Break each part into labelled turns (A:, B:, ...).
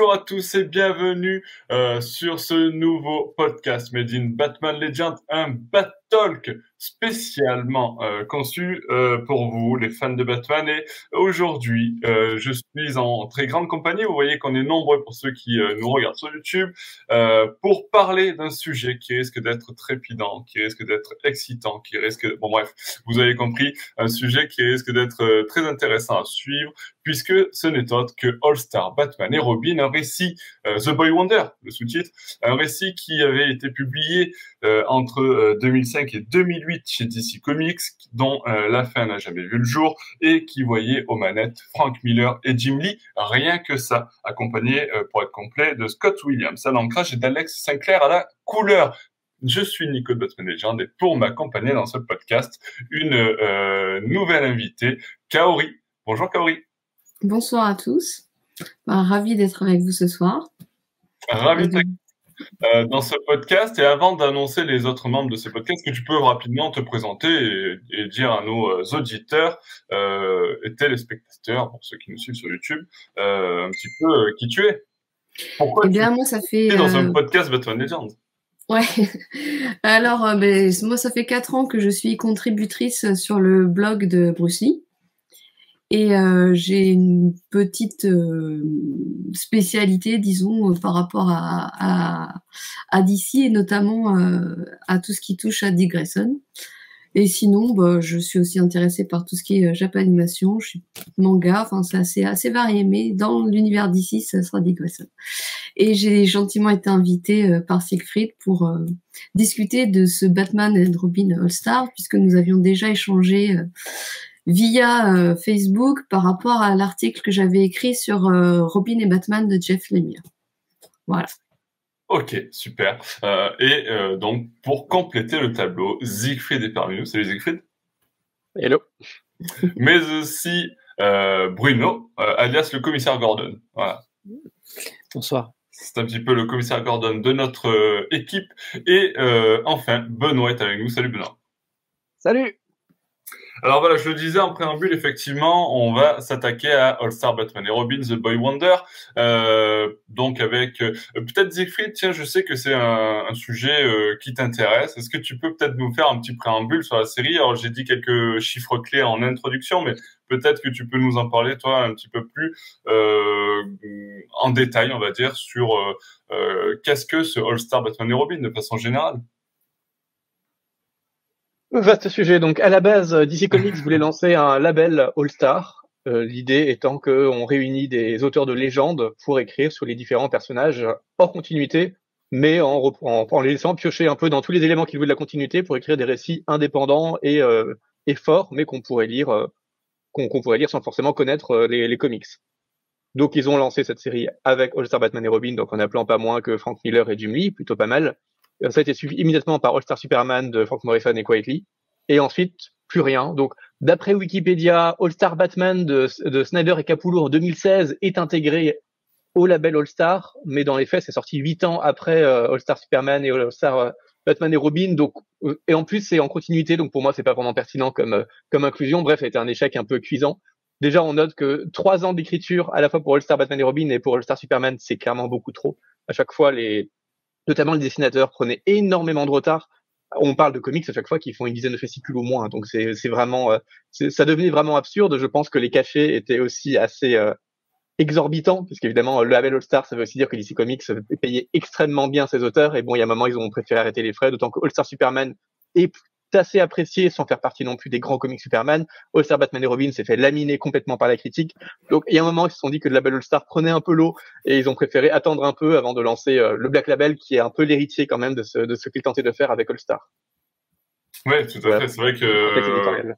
A: Bonjour à tous et bienvenue euh, sur ce nouveau podcast Made in Batman Legend, un Bat Talk spécialement euh, conçu euh, pour vous, les fans de Batman. Et aujourd'hui, euh, je suis en très grande compagnie. Vous voyez qu'on est nombreux pour ceux qui nous regardent sur YouTube pour parler d'un sujet qui risque d'être trépidant, qui risque d'être excitant, qui risque, bon bref, vous avez compris, un sujet qui risque d'être très intéressant à suivre puisque ce n'est autre que All Star Batman et Robin, un récit The Boy Wonder, le sous-titre, un récit qui avait été publié entre 2005 et 2008 chez DC Comics, dont euh, la fin n'a jamais vu le jour, et qui voyait aux manettes Frank Miller et Jim Lee, rien que ça, accompagné, euh, pour être complet, de Scott Williams à l'ancrage et d'Alex Sinclair à la couleur. Je suis Nico de Batman Legend et pour m'accompagner dans ce podcast, une euh, nouvelle invitée, Kaori. Bonjour Kaori.
B: Bonsoir à tous. Bah, ravi d'être avec vous ce soir.
A: Ravi d'être euh, dans ce podcast. Et avant d'annoncer les autres membres de ce podcast, que tu peux rapidement te présenter et, dire à nos euh, auditeurs euh, et téléspectateurs, pour ceux qui nous suivent sur YouTube, euh, un petit peu qui tu es?
B: Pourquoi eh bien, moi, ça fait.
A: Es dans un podcast Batman Legends?
B: Ouais. Alors, ben, moi, ça fait quatre ans que je suis contributrice sur le blog de Bruce Lee. Et euh, j'ai une petite euh, spécialité, disons, euh, par rapport à, à, à DC et notamment à tout ce qui touche à Dick. Et sinon, bah, je suis aussi intéressée par tout ce qui est Japanimation, je suis manga, enfin c'est assez, assez varié, mais dans l'univers d'ici, ça sera Dick. Et j'ai gentiment été invitée par Siegfried pour discuter de ce Batman and Robin All-Star, puisque nous avions déjà échangé via euh, Facebook par rapport à l'article que j'avais écrit sur euh, Robin et Batman de Jeff Lemire. Voilà.
A: Ok, super. Euh, et donc, pour compléter le tableau, Siegfried est parmi nous. Salut Siegfried.
C: Hello.
A: Mais aussi Bruno, alias le commissaire Gordon. Voilà.
C: Bonsoir.
A: C'est un petit peu le commissaire Gordon de notre équipe. Et enfin, Benoît est avec nous. Salut Benoît.
C: Salut.
A: Alors voilà, je le disais en préambule, effectivement, on va s'attaquer à All Star Batman et Robin, The Boy Wonder. Euh, donc avec euh, peut-être Siegfried, tiens, je sais que c'est un, sujet euh, qui t'intéresse. Est-ce que tu peux peut-être nous faire un petit préambule sur la série? Alors j'ai dit quelques chiffres clés en introduction, mais peut-être que tu peux nous en parler toi un petit peu plus euh, en détail, on va dire, sur qu'est-ce que ce All Star Batman et Robin de façon générale?
C: Vaste sujet. Donc, à la base, DC Comics voulait lancer un label All-Star. Euh, l'idée étant qu'on réunit des auteurs de légende pour écrire sur les différents personnages hors continuité, mais en, en, les laissant piocher un peu dans tous les éléments qu'ils voulaient de la continuité pour écrire des récits indépendants et, euh, et forts, mais qu'on pourrait lire, euh, qu'on pourrait lire sans forcément connaître euh, les, les, comics. Donc, ils ont lancé cette série avec All-Star Batman et Robin, donc en appelant pas moins que Frank Miller et Jim Lee, plutôt pas mal. Ça a été suivi immédiatement par All Star Superman de Frank Morrison et Quietly. Et ensuite, plus rien. Donc, d'après Wikipédia, All Star Batman de, de, Snyder et Capullo en 2016 est intégré au label All Star, mais dans les faits, c'est sorti huit ans après euh, All Star Superman et All Star euh, Batman et Robin. Donc, euh, et en plus, c'est en continuité. Donc, pour moi, c'est pas vraiment pertinent comme comme inclusion. Bref, été un échec un peu cuisant. Déjà, on note que trois ans d'écriture à la fois pour All Star Batman et Robin et pour All Star Superman, c'est clairement beaucoup trop. À chaque fois, les notamment les dessinateurs prenaient énormément de retard. On parle de comics à chaque fois qui font une dizaine de fascicules au moins, donc c'est vraiment, euh, ça devenait vraiment absurde. Je pense que les cachets étaient aussi assez euh, exorbitants, puisqu'évidemment le label All Star, ça veut aussi dire que DC Comics payait extrêmement bien ses auteurs. Et bon, il y a un moment, ils ont préféré arrêter les frais, d'autant que All Star Superman est assez apprécié sans faire partie non plus des grands comics Superman. All Star Batman et Robin s'est fait laminer complètement par la critique. Donc il y a un moment ils se sont dit que le label All Star prenait un peu l'eau et ils ont préféré attendre un peu avant de lancer euh, le Black Label qui est un peu l'héritier quand même de ce, de ce qu'ils tentaient de faire avec All Star.
A: Oui, tout à fait. C'est vrai que.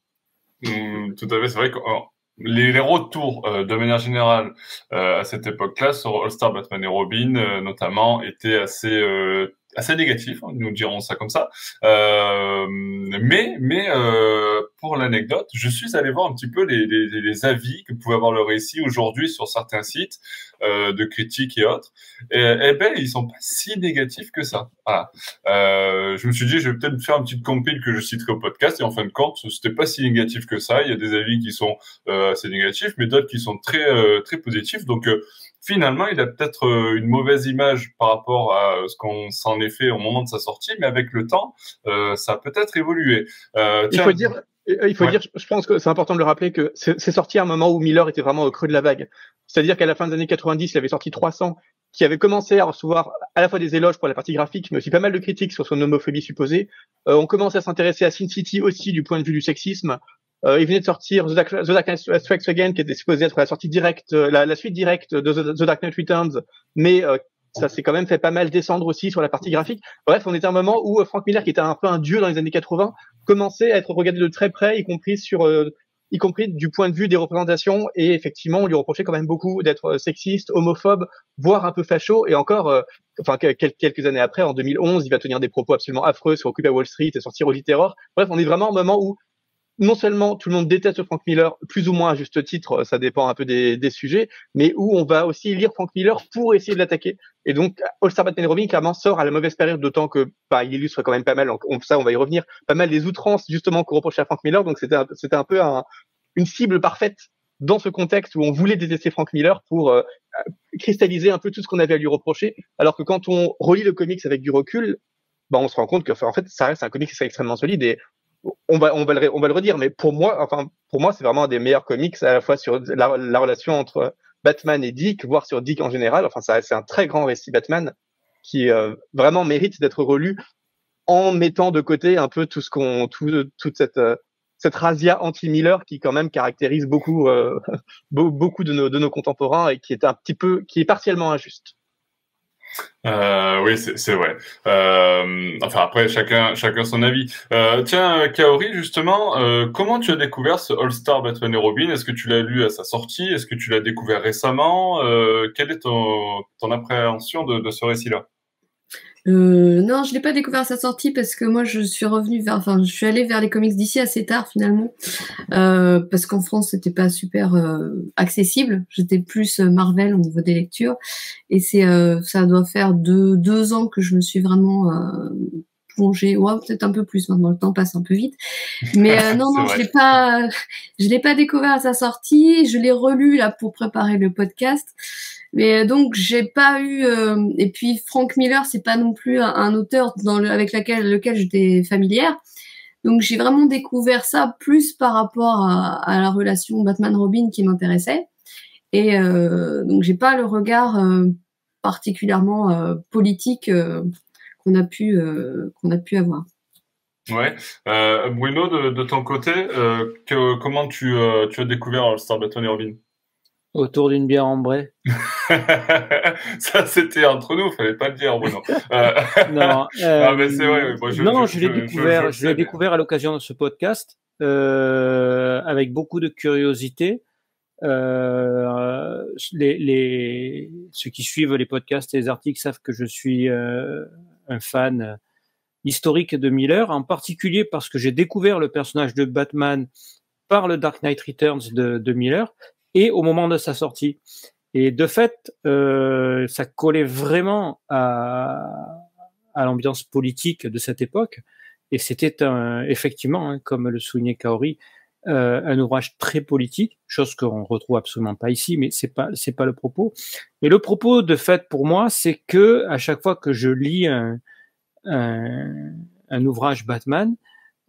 A: Hmm, tout à fait. C'est vrai que oh, les, les, retours euh, de manière générale euh, à cette époque-là sur All Star Batman et Robin notamment étaient assez assez négatif, hein, nous dirons ça comme ça. Euh, mais mais euh, pour l'anecdote, je suis allé voir un petit peu les, les, les avis que pouvait avoir le récit aujourd'hui sur certains sites euh, de critiques et autres. Et, eh ben ils sont pas si négatifs que ça. Voilà. Euh, je me suis dit, je vais peut-être faire un petit compile que je citerai au podcast. Et en fin de compte, c'était pas si négatif que ça. Il y a des avis qui sont euh, assez négatifs, mais d'autres qui sont très euh, très positifs. Donc finalement, il a peut-être euh, une mauvaise image par rapport à ce qu'on s'en est fait au moment de sa sortie, mais avec le temps, euh, ça a peut-être évolué.
C: Euh, il faut dire, il faut dire, je pense que c'est important de le rappeler que c'est sorti à un moment où Miller était vraiment au creux de la vague. C'est-à-dire qu'à la fin des années 90, il avait sorti 300, qui avait commencé à recevoir à la fois des éloges pour la partie graphique, mais aussi pas mal de critiques sur son homophobie supposée. on commençait à s'intéresser à Sin City aussi du point de vue du sexisme. Euh, il venait de sortir The Dark, The Dark Knight Strikes Again, qui était supposé être la sortie directe, euh, la, suite directe de The, Dark Knight Returns, mais euh, ça s'est quand même fait pas mal descendre aussi sur la partie graphique. Bref, on était à un moment où Frank Miller, qui était un peu un dieu dans les années 80, commençait à être regardé de très près, y compris sur, y compris du point de vue des représentations. Et effectivement, on lui reprochait quand même beaucoup d'être sexiste, homophobe, voire un peu facho. Et encore, enfin quelques années après, en 2011, il va tenir des propos absolument affreux sur Occupy Wall Street et sortir au Terror. Bref, on est vraiment au moment où non seulement tout le monde déteste Frank Miller, plus ou moins à juste titre, ça dépend un peu des, des sujets, mais où on va aussi lire Frank Miller pour essayer de l'attaquer. Et donc, All-Star Batman Robin, clairement, sort à la mauvaise période, d'autant que, bah, il illustre quand même pas mal, on, ça, on va y revenir, pas mal des outrances, justement, qu'on reprochait à Frank Miller. Donc, c'était, c'était un peu un, une cible parfaite dans ce contexte où on voulait détester Frank Miller pour euh, cristalliser un peu tout ce qu'on avait à lui reprocher. Alors que quand on relit le comics avec du recul, bah, on se rend compte que, en fait, ça reste un comics extrêmement solide et on va, on va, le, on va le redire, mais pour moi, enfin, pour moi, c'est vraiment un des meilleurs comics à la fois sur la, relation entre Batman et Dick, voire sur Dick en général. Enfin, ça, c'est un très grand récit Batman qui euh, vraiment mérite d'être relu en mettant de côté un peu tout ce qu'on, tout, toute cette, euh, cette razzia anti-Miller qui quand même caractérise beaucoup, euh, beaucoup de nos, de nos contemporains et qui est un petit peu, qui est partiellement injuste.
A: Euh, oui, c'est vrai. Euh, enfin, après, chacun, chacun son avis. Euh, tiens, Kaori, justement, euh, comment tu as découvert ce All-Star Batman et Robin? Est-ce que tu l'as lu à sa sortie? Est-ce que tu l'as découvert récemment? Euh, Quelle est ton, ton appréhension de, de ce récit-là?
B: Euh, non, je l'ai pas découvert à sa sortie parce que moi je suis revenue vers, enfin je suis allée vers les comics d'ici assez tard finalement euh, parce qu'en France c'était pas super euh, accessible. J'étais plus euh, Marvel au niveau des lectures et c'est euh, ça doit faire deux deux ans que je me suis vraiment plongée. Ouais, peut-être un peu plus maintenant. Le temps passe un peu vite. Mais non, non, je l'ai pas, je l'ai pas découvert à sa sortie. Je l'ai relu là pour préparer le podcast. Mais euh, donc j'ai pas eu euh, et puis Frank Miller c'est pas non plus un, auteur dans le, avec laquelle lequel j'étais familière. Donc j'ai vraiment découvert ça plus par rapport à, à la relation Batman-Robin qui m'intéressait. Et euh, donc j'ai pas le regard euh, particulièrement politique qu'on a pu qu'on a pu avoir.
A: Ouais. Bruno, de, de, ton côté, que, comment tu, tu as découvert Star Batman et Robin
D: Autour d'une bière ambrée.
A: ça, c'était entre nous, fallait pas le dire, Bruno.
D: Euh, non, mais c'est vrai. je, non, je, je l'ai découvert. Je, l'ai découvert à l'occasion de ce podcast euh, avec beaucoup de curiosité. Euh, les, les, ceux qui suivent les podcasts et les articles savent que je suis euh, un fan historique de Miller, en particulier parce que j'ai découvert le personnage de Batman par le Dark Knight Returns de, Miller et au moment de sa sortie. Et de fait, euh, ça collait vraiment à, l'ambiance politique de cette époque. Et c'était effectivement, hein, comme le soulignait Kaori, euh, un ouvrage très politique, chose qu'on retrouve absolument pas ici, mais c'est pas c'est pas le propos. Mais le propos de fait pour moi, c'est que à chaque fois que je lis un, un, ouvrage Batman,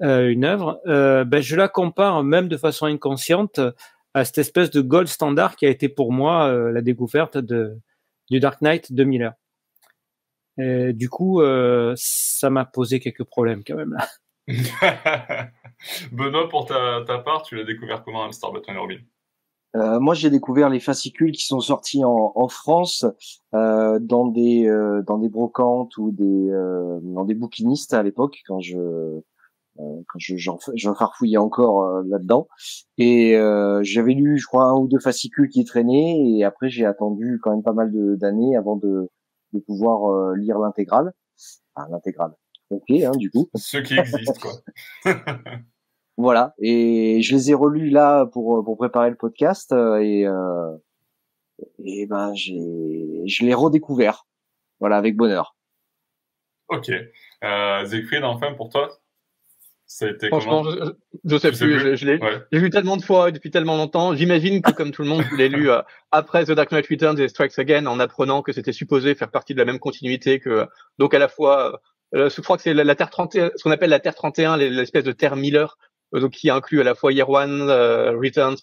D: euh, une œuvre, euh, ben je la compare même de façon inconsciente à cette espèce de gold standard qui a été pour moi la découverte de, du Dark Knight de Miller. Du coup, ça m'a posé quelques problèmes quand même.
A: Benoît, pour ta, ta part, tu l'as découvert comment Star Batman Robin?
E: Euh, moi, j'ai découvert les fascicules qui sont sortis en, en France euh, dans des euh, dans des brocantes ou des dans des bouquinistes à l'époque quand je quand je j'en farfouillais encore là-dedans. Et j'avais lu, je crois, un ou deux fascicules qui traînaient, et après j'ai attendu quand même pas mal d'années avant de, de pouvoir lire l'intégrale. enfin, l'intégrale complète, hein, du coup.
A: Ceux qui existent, quoi.
E: voilà. Et je les ai relus là pour pour préparer le podcast et et ben j'ai je l'ai redécouvert. Voilà, avec bonheur.
A: Ok. Euh, Siegfried, enfin, pour toi
C: ça a été Franchement, je, sais plus. Je, je l'ai lu tellement de fois depuis tellement longtemps. J'imagine que, comme tout le monde, je l'ai lu euh, après The Dark Knight Returns et Strikes Again en apprenant que c'était supposé faire partie de la même continuité que, donc à la fois, euh, je crois que c'est la, Terre 31, ce qu'on appelle la Terre 31, l'espèce de Terre Miller, euh, donc qui inclut à la fois Year One, euh, Returns,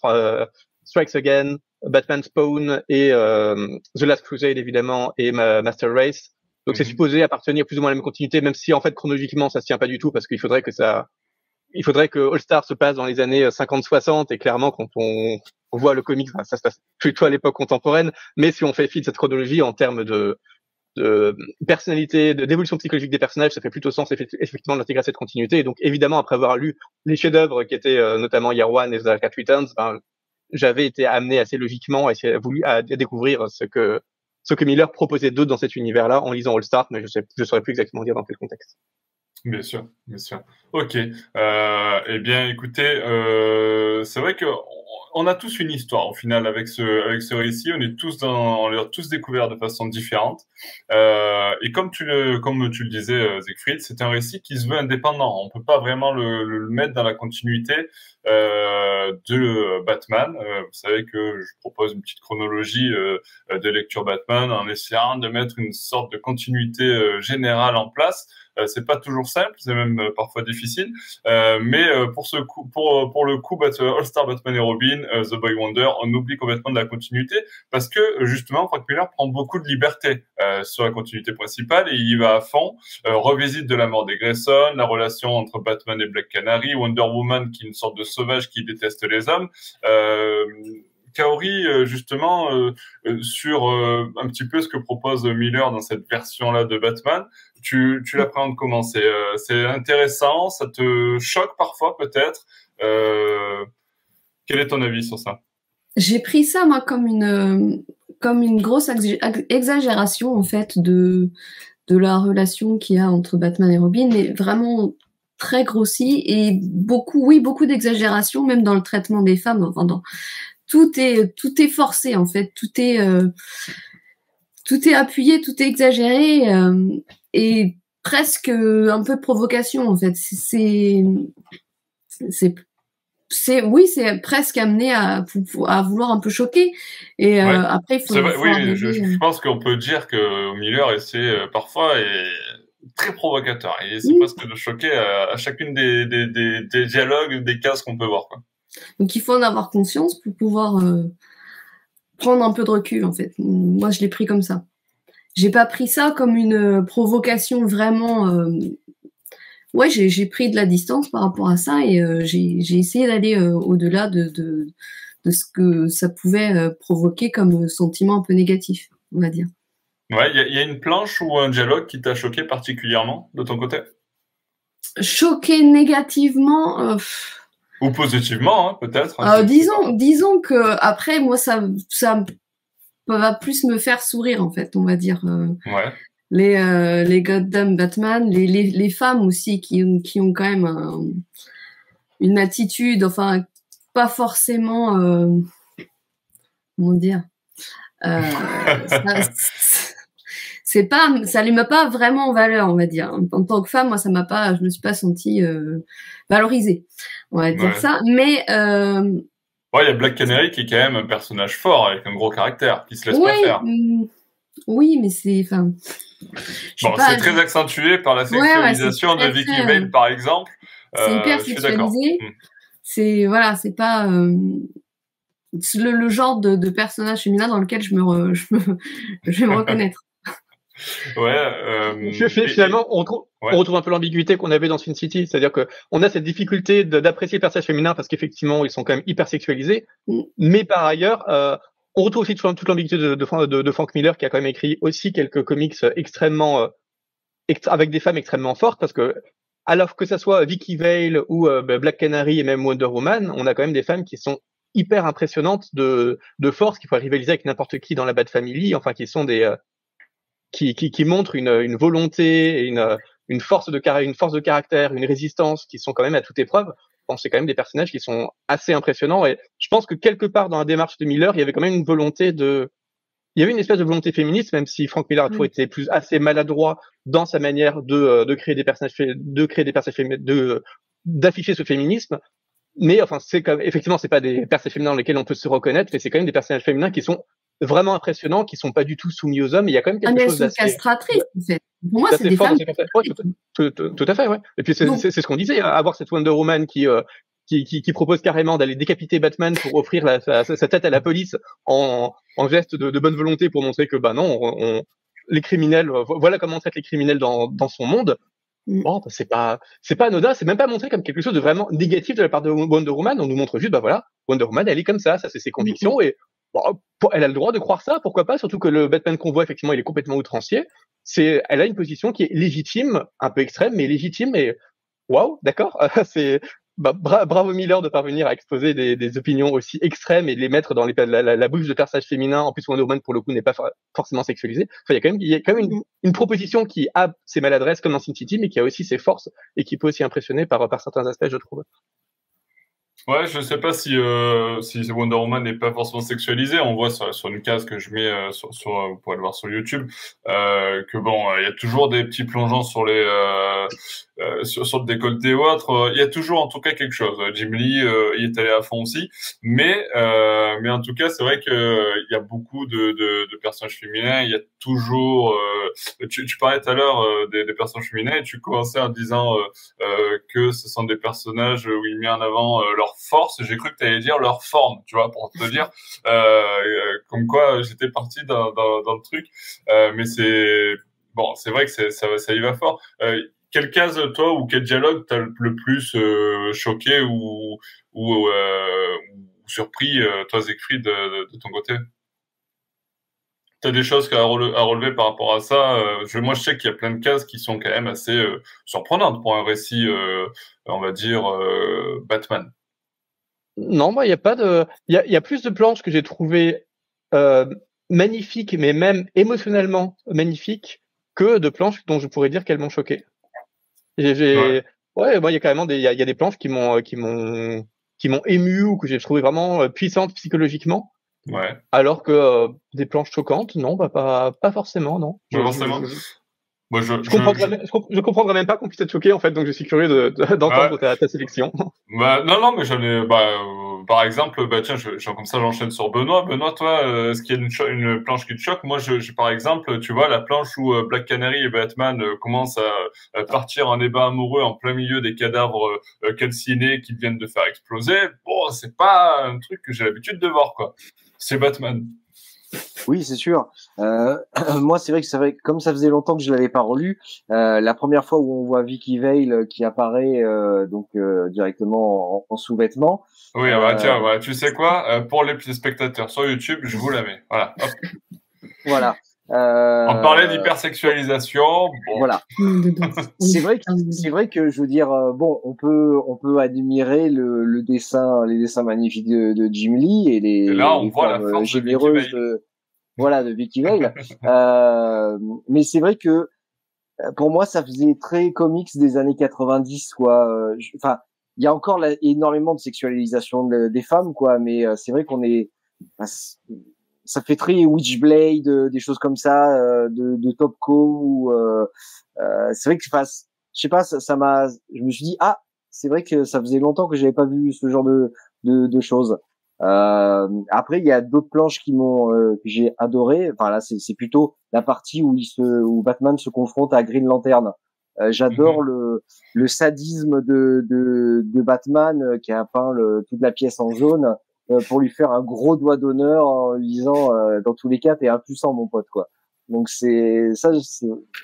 C: Strikes Again, Batman Spawn et The Last Crusade évidemment et Master Race. Donc c'est mhm. supposé appartenir plus ou moins à la même continuité, même si en fait chronologiquement ça se tient pas du tout parce qu'il faudrait que ça, il faudrait que All Star se passe dans les années 50-60 et clairement quand on, on voit le comics, ça se passe plutôt à l'époque contemporaine. Mais si on fait fi de cette chronologie en termes de, de personnalité, d'évolution psychologique des personnages, ça fait plutôt sens effectivement d'intégrer cette continuité. Et donc évidemment après avoir lu les chefs-d'œuvre qui étaient euh, notamment Year One et The Cat Returns, ben, j'avais été amené assez logiquement à, voulu, à découvrir ce que ce que Miller proposait d'autre dans cet univers-là en lisant All Star, mais je sais, je saurais plus exactement dire dans quel contexte.
A: Bien sûr, bien sûr. Ok. Euh, eh bien, écoutez, euh, c'est vrai que on a tous une histoire au final avec ce avec ce récit. On est tous dans, on l'a tous découvert de façon différente. Euh, et comme tu le comme tu le disais, euh, Siegfried, c'est un récit qui se veut indépendant. On peut pas vraiment le, mettre dans la continuité euh, de Batman. Vous savez que je propose une petite chronologie de lecture Batman en essayant de mettre une sorte de continuité générale en place. Euh, c'est pas toujours simple, c'est même parfois difficile. Mais pour ce coup, pour pour le coup, All Star Batman et Robin, The Boy Wonder, on oublie complètement de la continuité parce que justement, Frank Miller prend beaucoup de liberté sur la continuité principale et il va à fond. revisite de la mort des Grayson, la relation entre Batman et Black Canary, Wonder Woman qui est une sorte de sauvage qui déteste les hommes. Euh, Kaori, euh, justement, euh, euh, sur un petit peu ce que propose Miller dans cette version-là de Batman, tu, tu l'appréhendes comment? C'est intéressant, ça te choque parfois peut-être? Quel est ton avis sur ça?
B: J'ai pris ça moi comme une comme une grosse exagération en fait de de la relation qu'il y a entre Batman et Robin, mais vraiment très grossie et beaucoup, oui, beaucoup d'exagération, même dans le traitement des femmes, enfin dans, tout est tout est forcé en fait, tout est euh, tout est appuyé, tout est exagéré euh, et presque un peu de provocation en fait. C'est c'est c'est oui, c'est presque amené à, à vouloir un peu choquer. Et euh, après, il faut.
A: oui, je, pense qu'on peut dire que Miller essaie parfois est très provocateur. Il essaie presque de choquer à, chacune des, des, des, des, dialogues, des cases qu'on peut voir. Quoi.
B: Donc il faut en avoir conscience pour pouvoir euh, prendre un peu de recul en fait. Moi je l'ai pris comme ça. J'ai pas pris ça comme une euh, provocation vraiment. Euh, ouais, j'ai pris de la distance par rapport à ça et j'ai essayé d'aller au-delà de, de, de, ce que ça pouvait provoquer comme sentiment un peu négatif, on va dire.
A: Ouais, il y, a une planche ou un dialogue qui t'a choqué particulièrement de ton côté?
B: Choqué négativement.
A: Ou positivement, hein, peut-être.
B: Hein, euh, disons, disons que après, moi, ça, ça va plus me faire sourire, en fait, on va dire. Euh, ouais. Les, euh, les Goddamn Batman, les, les, les, femmes aussi qui, qui ont quand même une attitude, enfin, pas forcément, euh, comment dire, euh, c'est pas, ça les met pas vraiment en valeur, on va dire. En tant que femme, moi, ça m'a pas, je me suis pas sentie euh, valorisée, on va dire ça. Mais euh,
A: ouais, il y a Black Canary qui est quand même un personnage fort avec un gros caractère, qui se laisse pas faire.
B: Oui, mais c'est, enfin.
A: Bon, c'est très accentué par la sexualisation de Vicky Vale, par exemple.
B: C'est hyper euh, sexualisé. Mm. C'est voilà, c'est pas. Euh, le, le, genre de, de, personnage féminin dans lequel je me, je, me je vais me reconnaître
A: ouais. Euh,
C: finalement, on, on, retrouve un peu l'ambiguïté qu'on avait dans Sin City, c'est-à-dire que on a cette difficulté d'apprécier le personnage féminin parce qu'effectivement, ils sont quand même hyper sexualisés, mm. mais par ailleurs, euh, on retrouve aussi toute, l'ambiguïté de, de, de, Frank Miller qui a quand même écrit aussi quelques comics extrêmement euh, avec des femmes extrêmement fortes parce que alors que ça soit Vicky Vale ou euh, Black Canary et même Wonder Woman, on a quand même des femmes qui sont hyper impressionnantes de, de force, qui pourraient rivaliser avec n'importe qui dans la Bad Family, enfin qui sont des, qui, qui, qui montrent une, une volonté, une, une force de une force de caractère, une résistance qui sont quand même à toute épreuve. C'est quand même des personnages qui sont assez impressionnants et je pense que quelque part dans la démarche de Miller, il y avait quand même une volonté de il y avait une espèce de volonté féministe, même si Frank Miller a toujours été plus assez maladroit dans sa manière de, euh, de créer des personnages, de créer des personnages, de d'afficher ce féminisme. Mais enfin, c'est comme effectivement, c'est pas des personnages féminins dans lesquels on peut se reconnaître, mais c'est quand même des personnages féminins qui sont vraiment impressionnants, qui sont pas du tout soumis aux hommes. Il y a quand même quelque ah, chose d'assez
B: castratrice. Pour moi, c'est des femmes.
C: tout, tout, à fait, ouais. Et puis c'est ce qu'on disait, hein, avoir cette Wonder Woman qui euh, qui, qui, qui, propose carrément d'aller décapiter Batman pour offrir la, sa, sa, tête à la police en, en geste de, de, bonne volonté pour montrer que bah non, on, les criminels, voilà comment on traite les criminels dans, dans son monde. Mm. Bon, bah, c'est pas, c'est pas anodin, c'est même pas montré comme quelque chose de vraiment négatif de la part de Wonder Woman. On nous montre juste, bah voilà, Wonder Woman, elle est comme ça, ça c'est ses convictions et bon, elle a le droit de croire ça, pourquoi pas, surtout que le Batman qu'on voit effectivement, il est complètement outrancier. C'est, elle a une position qui est légitime, un peu extrême, mais légitime et waouh, d'accord, c'est bah, bravo Miller de parvenir à exposer des, opinions aussi extrêmes et de les mettre dans la, bouche de personnages féminins. En plus, Wonder Woman, pour le coup, n'est pas forcément sexualisé. Enfin, il y a quand même, une, proposition qui a ses maladresses comme dans Sin City, mais qui a aussi ses forces et qui peut aussi impressionner par certains aspects, je trouve.
A: Ouais, je sais pas si euh, si Wonder Woman n'est pas forcément sexualisé. On voit sur, sur une case que je mets euh, sur, sur vous pourrez le voir sur YouTube euh, que bon, il y a toujours des petits plongeants sur les euh, euh, sur, sur le décolleté ou autre. Il y a toujours en tout cas quelque chose. Jim Lee il est allé à fond aussi, mais mais en tout cas c'est vrai que il y a beaucoup de, de, de, personnages féminins. Il y a toujours. Tu, tu, parlais tout à l'heure des, des, personnages féminins et tu commençais en disant que ce sont des personnages où il met en avant leur force, j'ai cru que tu allais dire leur forme, tu vois, pour te dire euh, euh, comme quoi j'étais parti dans, le truc. Euh, mais c'est bon, c'est vrai que ça, ça y va fort. Quelle case, toi, ou quel dialogue t'as le plus choqué ou, ou, surpris, toi, Siegfried, de, de ton côté? T'as des choses à, relever, par rapport à ça. moi, je sais qu'il y a plein de cases qui sont quand même assez surprenantes pour un récit, on va dire, Batman.
C: Non, il y a pas de. Il y a, y a, plus de planches que j'ai trouvées euh, magnifiques, mais même émotionnellement magnifiques, que de planches dont je pourrais dire qu'elles m'ont choqué. J'ai, ouais, moi, il y a carrément des, il y a, y a, des planches qui m'ont, qui m'ont, qui m'ont ému ou que j'ai trouvé vraiment euh, puissantes psychologiquement.
A: Ouais.
C: Alors que euh, des planches choquantes, non, bah, pas, pas forcément, non.
A: Pas forcément.
C: Moi, je, je, comprendrais, je, je, comprendrais même pas qu'on puisse être choqué en fait, donc je suis curieux d'entendre de, ta, ta, sélection.
A: Bah, non, non, mais j'en ai, bah, euh, par exemple, bah tiens, je, comme ça j'enchaîne sur Benoît. Benoît, toi, euh, est-ce qu'il y a une, une, planche qui te choque? Moi, je, par exemple, tu vois la planche où euh, Black Canary et Batman commencent à, partir en débat amoureux en plein milieu des cadavres calcinés qu'ils viennent de faire exploser. Bon, c'est pas un truc que j'ai l'habitude de voir, quoi. C'est Batman.
E: Oui, c'est sûr. Euh, moi, c'est vrai que c'est vrai, comme ça faisait longtemps que je l'avais pas relu, euh, la première fois où on voit Vicky Vale euh, qui apparaît euh, donc directement en, sous-vêtements.
A: Oui, ah bah, tiens, voilà, tu sais quoi Pour les petits spectateurs sur YouTube, je vous la mets. Voilà.
E: voilà.
A: On parlait d'hypersexualisation.
E: Bon. Voilà. c'est vrai que c'est vrai que je veux dire bon, on peut on peut admirer le, le dessin, les dessins magnifiques de, de Jim Lee et les,
A: et là on voit la force généreuses de,
E: voilà, de Vicky Vale. euh, mais c'est vrai que pour moi, ça faisait très comics des années 90, quoi. Euh, enfin, il y a encore énormément de sexualisation des femmes, quoi. Mais euh, c'est vrai qu'on est, ça fait très Witchblade, euh, des choses comme ça, de, de Topco. Ou, c'est vrai que, je sais pas, ça m'a, je me suis dit, ah, c'est vrai que ça faisait longtemps que j'avais pas vu ce genre de, de, de choses. Euh, après, il y a d'autres planches qui m'ont euh, que j'ai adoré. Enfin là, c'est plutôt la partie où il se où Batman se confronte à Green Lantern. Euh, J'adore mhm. le le sadisme de de, de Batman euh, qui a peint le, toute la pièce en jaune euh, pour lui faire un gros doigt d'honneur en lui disant dans tous les cas t'es impuissant mon pote quoi. Donc c'est ça,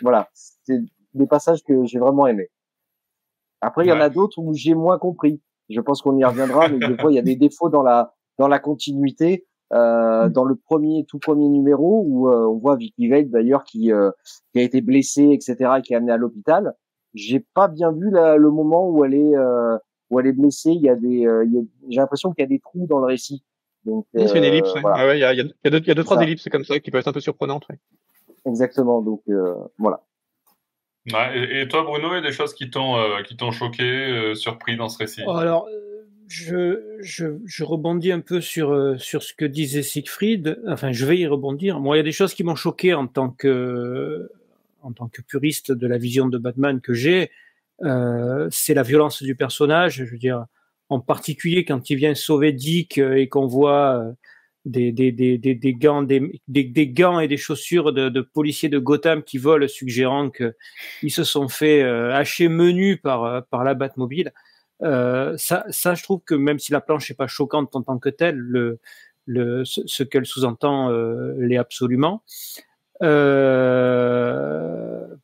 E: voilà, c'est des passages que j'ai vraiment aimés. Après, il y en a d'autres où j'ai moins compris. Je pense qu'on y reviendra, mais des fois, il y a des défauts dans la dans la continuité. Euh, mm. dans le premier tout premier numéro où euh, on voit Vicky Vale d'ailleurs qui euh, qui a été blessée etc et qui est amenée à l'hôpital j'ai pas bien vu le moment où elle est euh, où elle est blessée il y a des j'ai l'impression qu'il y a des trous dans le récit
C: donc c'est une ellipse ouais. il y a il y a, deux, y a deux trois ellipses comme ça qui peuvent être un peu surprenantes ouais.
E: Exactement. Donc voilà.
A: et, toi, Bruno, il y a des choses qui t'ont qui t'ont choqué, surpris dans ce récit?
D: Alors, je, je, je, rebondis un peu sur, euh, sur ce que disait Siegfried. Enfin, je vais y rebondir. Moi, il y a des choses qui m'ont choqué en tant que, en tant que puriste de la vision de Batman que j'ai. Euh, c'est la violence du personnage. Je veux dire, en particulier quand il vient sauver Dick euh, et qu'on voit euh, des, des, des, des, gants, des, des, gants et des chaussures de, de, policiers de Gotham qui volent, suggérant qu'ils se sont fait hacher menu par, par la Batmobile. Euh, ça, ça, je trouve que même si la planche n'est pas choquante en tant que telle, le, le, ce, qu'elle sous-entend euh, l'est absolument. Euh,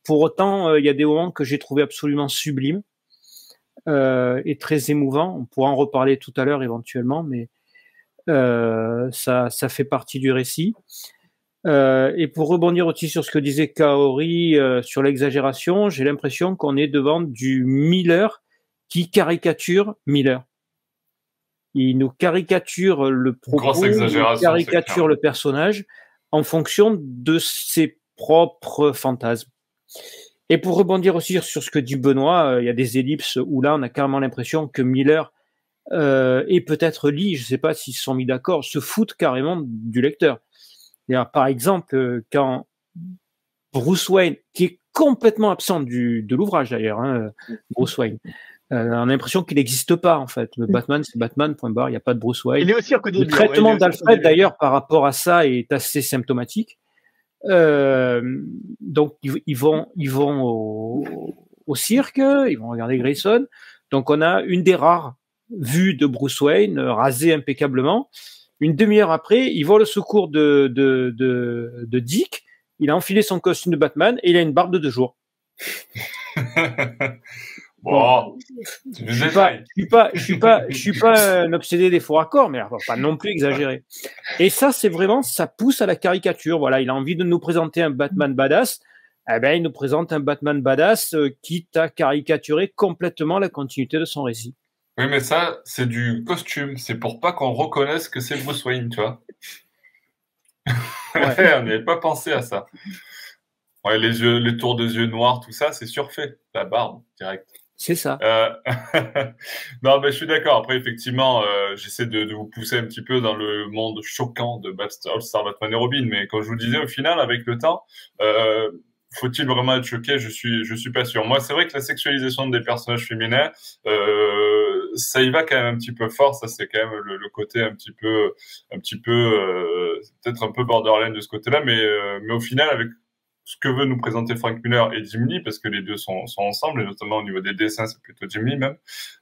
D: pour autant, euh, il y a des moments que j'ai trouvé absolument sublimes euh, et très émouvants. On pourra en reparler tout à l'heure éventuellement, mais ça, ça fait partie du récit. et pour rebondir aussi sur ce que disait Kaori sur l'exagération, j'ai l'impression qu'on est devant du Miller qui caricature Miller. Il nous caricature le propos, il caricature le personnage en fonction de ses propres fantasmes. Et pour rebondir aussi sur ce que dit Benoît, euh, il y a des ellipses où là on a carrément l'impression que Miller euh, et peut-être Lee, je ne sais pas s'ils se sont mis d'accord, se foutent carrément du lecteur. Par exemple, euh, quand Bruce Wayne, qui est complètement absent du, de l'ouvrage d'ailleurs, hein, Bruce Wayne, euh, on a l'impression qu'il n'existe pas en fait. Le Batman, c'est Batman. Point barre. Il n'y a pas de Bruce Wayne.
C: Il est aussi
D: Le traitement d'Alfred d'ailleurs par rapport à ça est assez symptomatique. Euh, donc ils, vont, ils vont au, au, cirque, ils vont regarder Grayson. Donc on a une des rares vues de Bruce Wayne euh, rasé impeccablement. Une demi-heure après, ils vont le secours de, de, de, de Dick. Il a enfilé son costume de Batman et il a une barbe de deux jours.
A: Bon,
D: je suis pas, je suis pas, je suis pas, je suis pas un obsédé des faux raccords, mais pas non plus exagéré. Et ça, c'est vraiment, ça pousse à la caricature. Voilà, il a envie de nous présenter un Batman badass. Eh ben, il nous présente un Batman badass euh, qui t'a caricaturé complètement la continuité de son récit.
A: Oui, mais ça, c'est du costume. C'est pour pas qu'on reconnaisse que c'est Bruce Wayne, tu vois. Ouais. on n'avait pas pensé à ça. Ouais, les yeux, les tours de yeux noirs, tout ça, c'est surfait. La barbe, direct.
D: C'est ça.
A: Euh... non, mais je suis d'accord. Après, effectivement, euh, j'essaie de, vous pousser un petit peu dans le monde choquant de All-Star Batman et Robin. Mais comme je vous disais, au final, avec le temps, euh, faut-il vraiment être choqué? Je suis, je suis pas sûr. Moi, c'est vrai que la sexualisation des personnages féminins, ça y va quand même un petit peu fort. Ça, c'est quand même le, le, côté un petit peu, un petit peu, peut-être un peu borderline de ce côté-là. Mais, mais au final, avec ce que veut nous présenter Frank Miller et Jim Lee, parce que les deux sont, sont ensemble, et notamment au niveau des dessins, c'est plutôt Jim Lee même.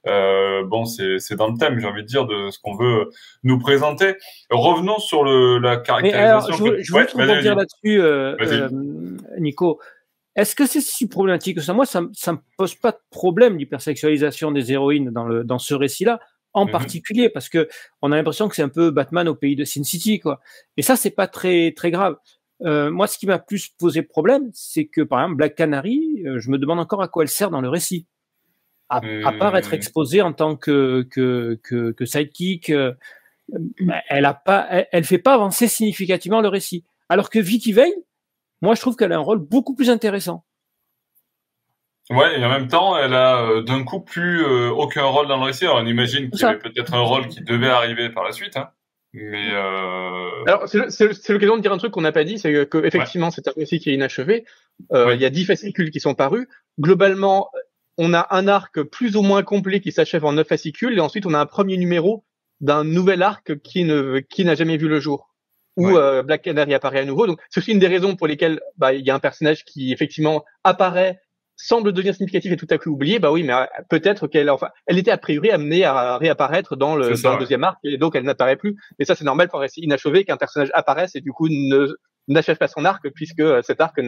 A: Euh, bon, c'est dans le thème, j'ai envie de dire, de ce qu'on veut nous présenter. Revenons sur le, la caractérisation.
D: alors, je, voulais dire là-dessus, euh, euh, Nico. Est-ce que c'est si problématique que ça? Moi, ça ne me pose pas de problème l'hypersexualisation des héroïnes dans, le, dans ce récit-là, en mm-hmm. particulier, parce que on a l'impression que c'est un peu Batman au pays de Sin City, quoi. Et ça, c'est pas très très grave. Euh, moi, ce qui m'a plus posé problème, c'est que, par exemple, Black Canary, euh, je me demande encore à quoi elle sert dans le récit. À, part être exposée en tant que, que, que, que sidekick, euh, elle a pas, elle, fait pas avancer significativement le récit. Alors que Vicky Vale, moi, je trouve qu'elle a un rôle beaucoup plus intéressant.
A: Ouais, et en même temps, elle a d'un coup plus aucun rôle dans le récit. Alors, on imagine qu'il y avait peut-être un rôle qui devait arriver par la suite. Hein. Mais euh...
C: alors c'est l'occasion de dire un truc qu'on n'a pas dit, c'est que effectivement c'est un récit qui est inachevé. Euh, il y a dix fascicules qui sont parus. Globalement, on a un arc plus ou moins complet qui s'achève en neuf fascicules, et ensuite on a un premier numéro d'un nouvel arc qui ne qui n'a jamais vu le jour où euh, Black Canary apparaît à nouveau. Donc c'est aussi une des raisons pour lesquelles bah, il y a un personnage qui effectivement apparaît semble devenir significatif et tout à coup oublié, bah oui, mais euh, peut-être qu'elle, enfin, elle était a priori amenée à réapparaître dans le, dans le deuxième arc et donc elle n'apparaît plus. Et ça, c'est normal pour un récit inachevé qu'un personnage apparaisse et du coup ne n'achève pas son arc puisque euh, cet arc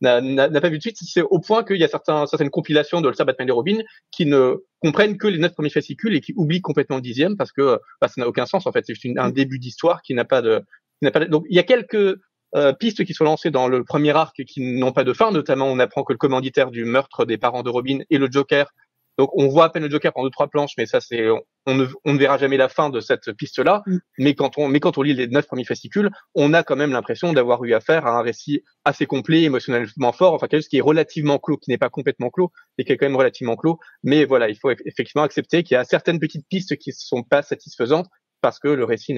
C: n'a pas vu de suite. C'est au point qu'il y a certains, certaines compilations de Star Batman et Robin qui ne comprennent que les neuf premiers fascicules et qui oublient complètement le dixième parce que euh, bah, ça n'a aucun sens en fait. C'est juste un début d'histoire qui n'a pas de, qui n'a pas de... donc il y a quelques euh, pistes qui sont lancées dans le premier arc qui n'ont pas de fin. Notamment, on apprend que le commanditaire du meurtre des parents de Robin et le Joker Donc on voit à peine le Joker pendant deux trois planches, mais ça c'est on ne, on ne verra jamais la fin de cette piste-là. Mm. Mais quand on mais quand on lit les neuf premiers fascicules, on a quand même l'impression d'avoir eu affaire à un récit assez complet, émotionnellement fort, enfin quelque chose qui est relativement clos, qui n'est pas complètement clos, mais qui est quand même relativement clos. Mais voilà, il faut effectivement accepter qu'il y a certaines petites pistes qui ne sont pas satisfaisantes parce que le récit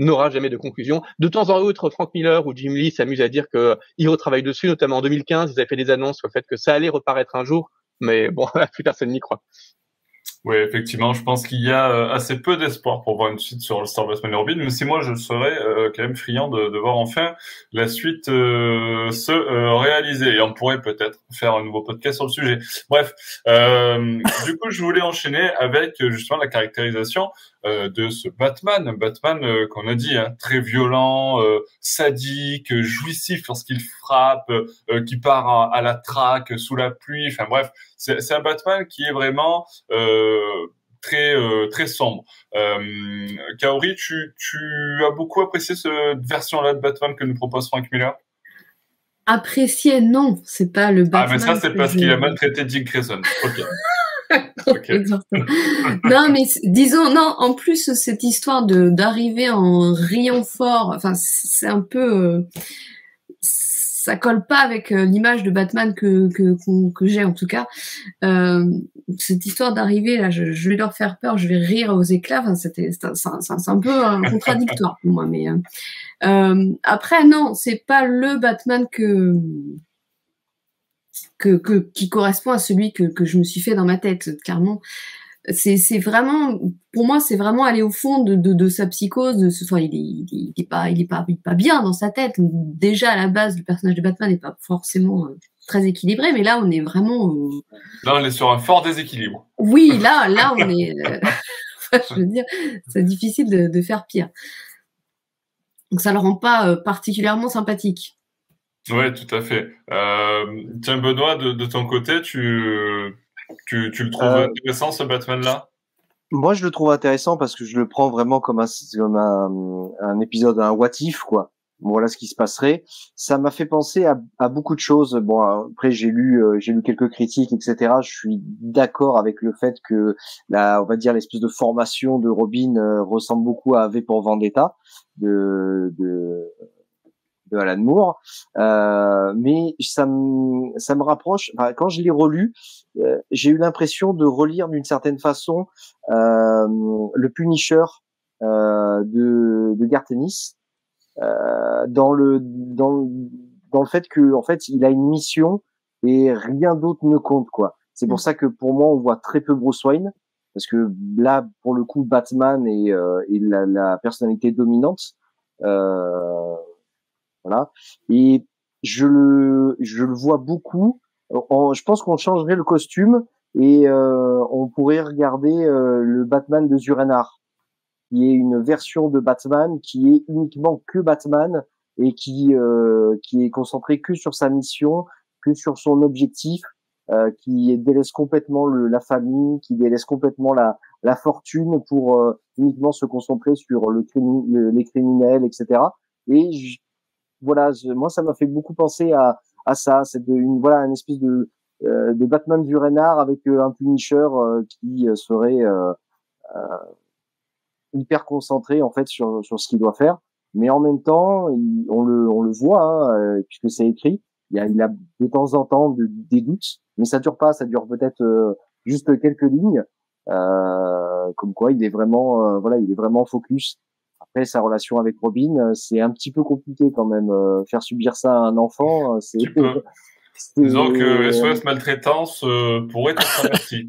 C: n'aura jamais de conclusion. De temps en temps, Frank Miller ou Jim Lee s'amusent à dire que ils retravaillent dessus, notamment en 2015, ils avaient fait des annonces sur le fait que ça allait reparaître un jour, mais bon, plus personne n'y croit.
A: Oui, effectivement, je pense qu'il y a euh, assez peu d'espoir pour voir une suite sur le Star Batman Robin, mais si moi je serais euh, quand même friand de, de, voir enfin la suite euh, se réaliser, et on pourrait peut-être faire un nouveau podcast sur le sujet. Bref, du coup, je voulais enchaîner avec justement la caractérisation euh, de ce Batman, Batman euh, qu'on a dit hein, très violent, euh, sadique, jouissif lorsqu'il frappe, qui part à, la traque sous la pluie. Enfin bref, c'est un Batman qui est vraiment très très sombre. Kaori, tu, tu as beaucoup apprécié cette version-là de Batman que nous propose Frank Miller?
B: Apprécié, non, c'est pas le Batman.
A: Ah, mais ça, c'est parce qu'il a maltraité Dick Grayson. Ok.
B: non, mais disons, non, en plus, cette histoire de d'arriver en riant fort, enfin, c'est un peu. Euh, ça colle pas avec euh, l'image de Batman que, que, que, j'ai en tout cas. Euh, cette histoire d'arriver là, je, vais leur faire peur, je vais rire aux éclats. Enfin, c'était, c'est un peu contradictoire pour moi. Mais après, non, c'est pas le Batman que que, que, qui correspond à celui que, que je me suis fait dans ma tête, clairement. C'est, vraiment, pour moi, c'est vraiment aller au fond de, de, de sa psychose. De ce, enfin, il est, il, est pas, il est pas, il est pas bien dans sa tête. Déjà à la base, le personnage de Batman n'est pas forcément euh, très équilibré, mais là, on est vraiment. Euh,
A: là, on est sur un fort déséquilibre.
B: Oui, là, là, on est. Euh, je veux dire, c'est difficile de, de, faire pire. Donc, ça le rend pas particulièrement sympathique.
A: Oui, tout à fait. Euh, tiens, Benoît, de, de, ton côté, tu, tu, tu le trouves euh, intéressant, ce Batman-là?
E: Moi, je le trouve intéressant parce que je le prends vraiment comme un, comme un, un épisode, un what if, quoi. Voilà ce qui se passerait. Ça m'a fait penser à, à, beaucoup de choses. Bon, après j'ai lu, euh, j'ai lu quelques critiques, etc. Je suis d'accord avec le fait que la, on va dire l'espèce de formation de Robin euh, ressemble beaucoup à V pour Vendetta de, de de Alan Moore, euh, mais ça me ça me rapproche. Enfin, quand je l'ai relu, euh, j'ai eu l'impression de relire d'une certaine façon euh, le Punisher euh, de de Gartenis euh, dans le dans dans le fait que en fait il a une mission et rien d'autre ne compte quoi. C'est pour mm. ça que pour moi on voit très peu Bruce Wayne parce que là pour le coup Batman est, euh, est la, la personnalité dominante. Euh, voilà. Et je le, je le vois beaucoup. je pense qu'on changerait le costume et euh, on pourrait regarder euh, le Batman de Zurenar, qui est une version de Batman qui est uniquement que Batman et qui euh, qui est concentré que sur sa mission, que sur son objectif, qui délaisse complètement le, la famille, qui délaisse complètement la, la fortune pour uniquement se concentrer sur le, les criminels, etc. Et voilà, moi ça m'a fait beaucoup penser à, à ça, c'est une voilà une espèce de euh, de Batman du renard avec euh, un Punisher euh, qui serait hyper concentré en fait sur sur ce qu'il doit faire, mais en même temps on le on le voit hein, puisque c'est écrit, il a il a de temps en temps des doutes, mais ça dure pas, ça dure peut-être juste quelques lignes, comme quoi il est vraiment voilà il est vraiment focus sa relation avec Robin, euh, c'est un petit peu compliqué quand même. Euh, faire subir ça à un enfant, euh, c'est.
A: Disons que SOS maltraitance pourrait être merci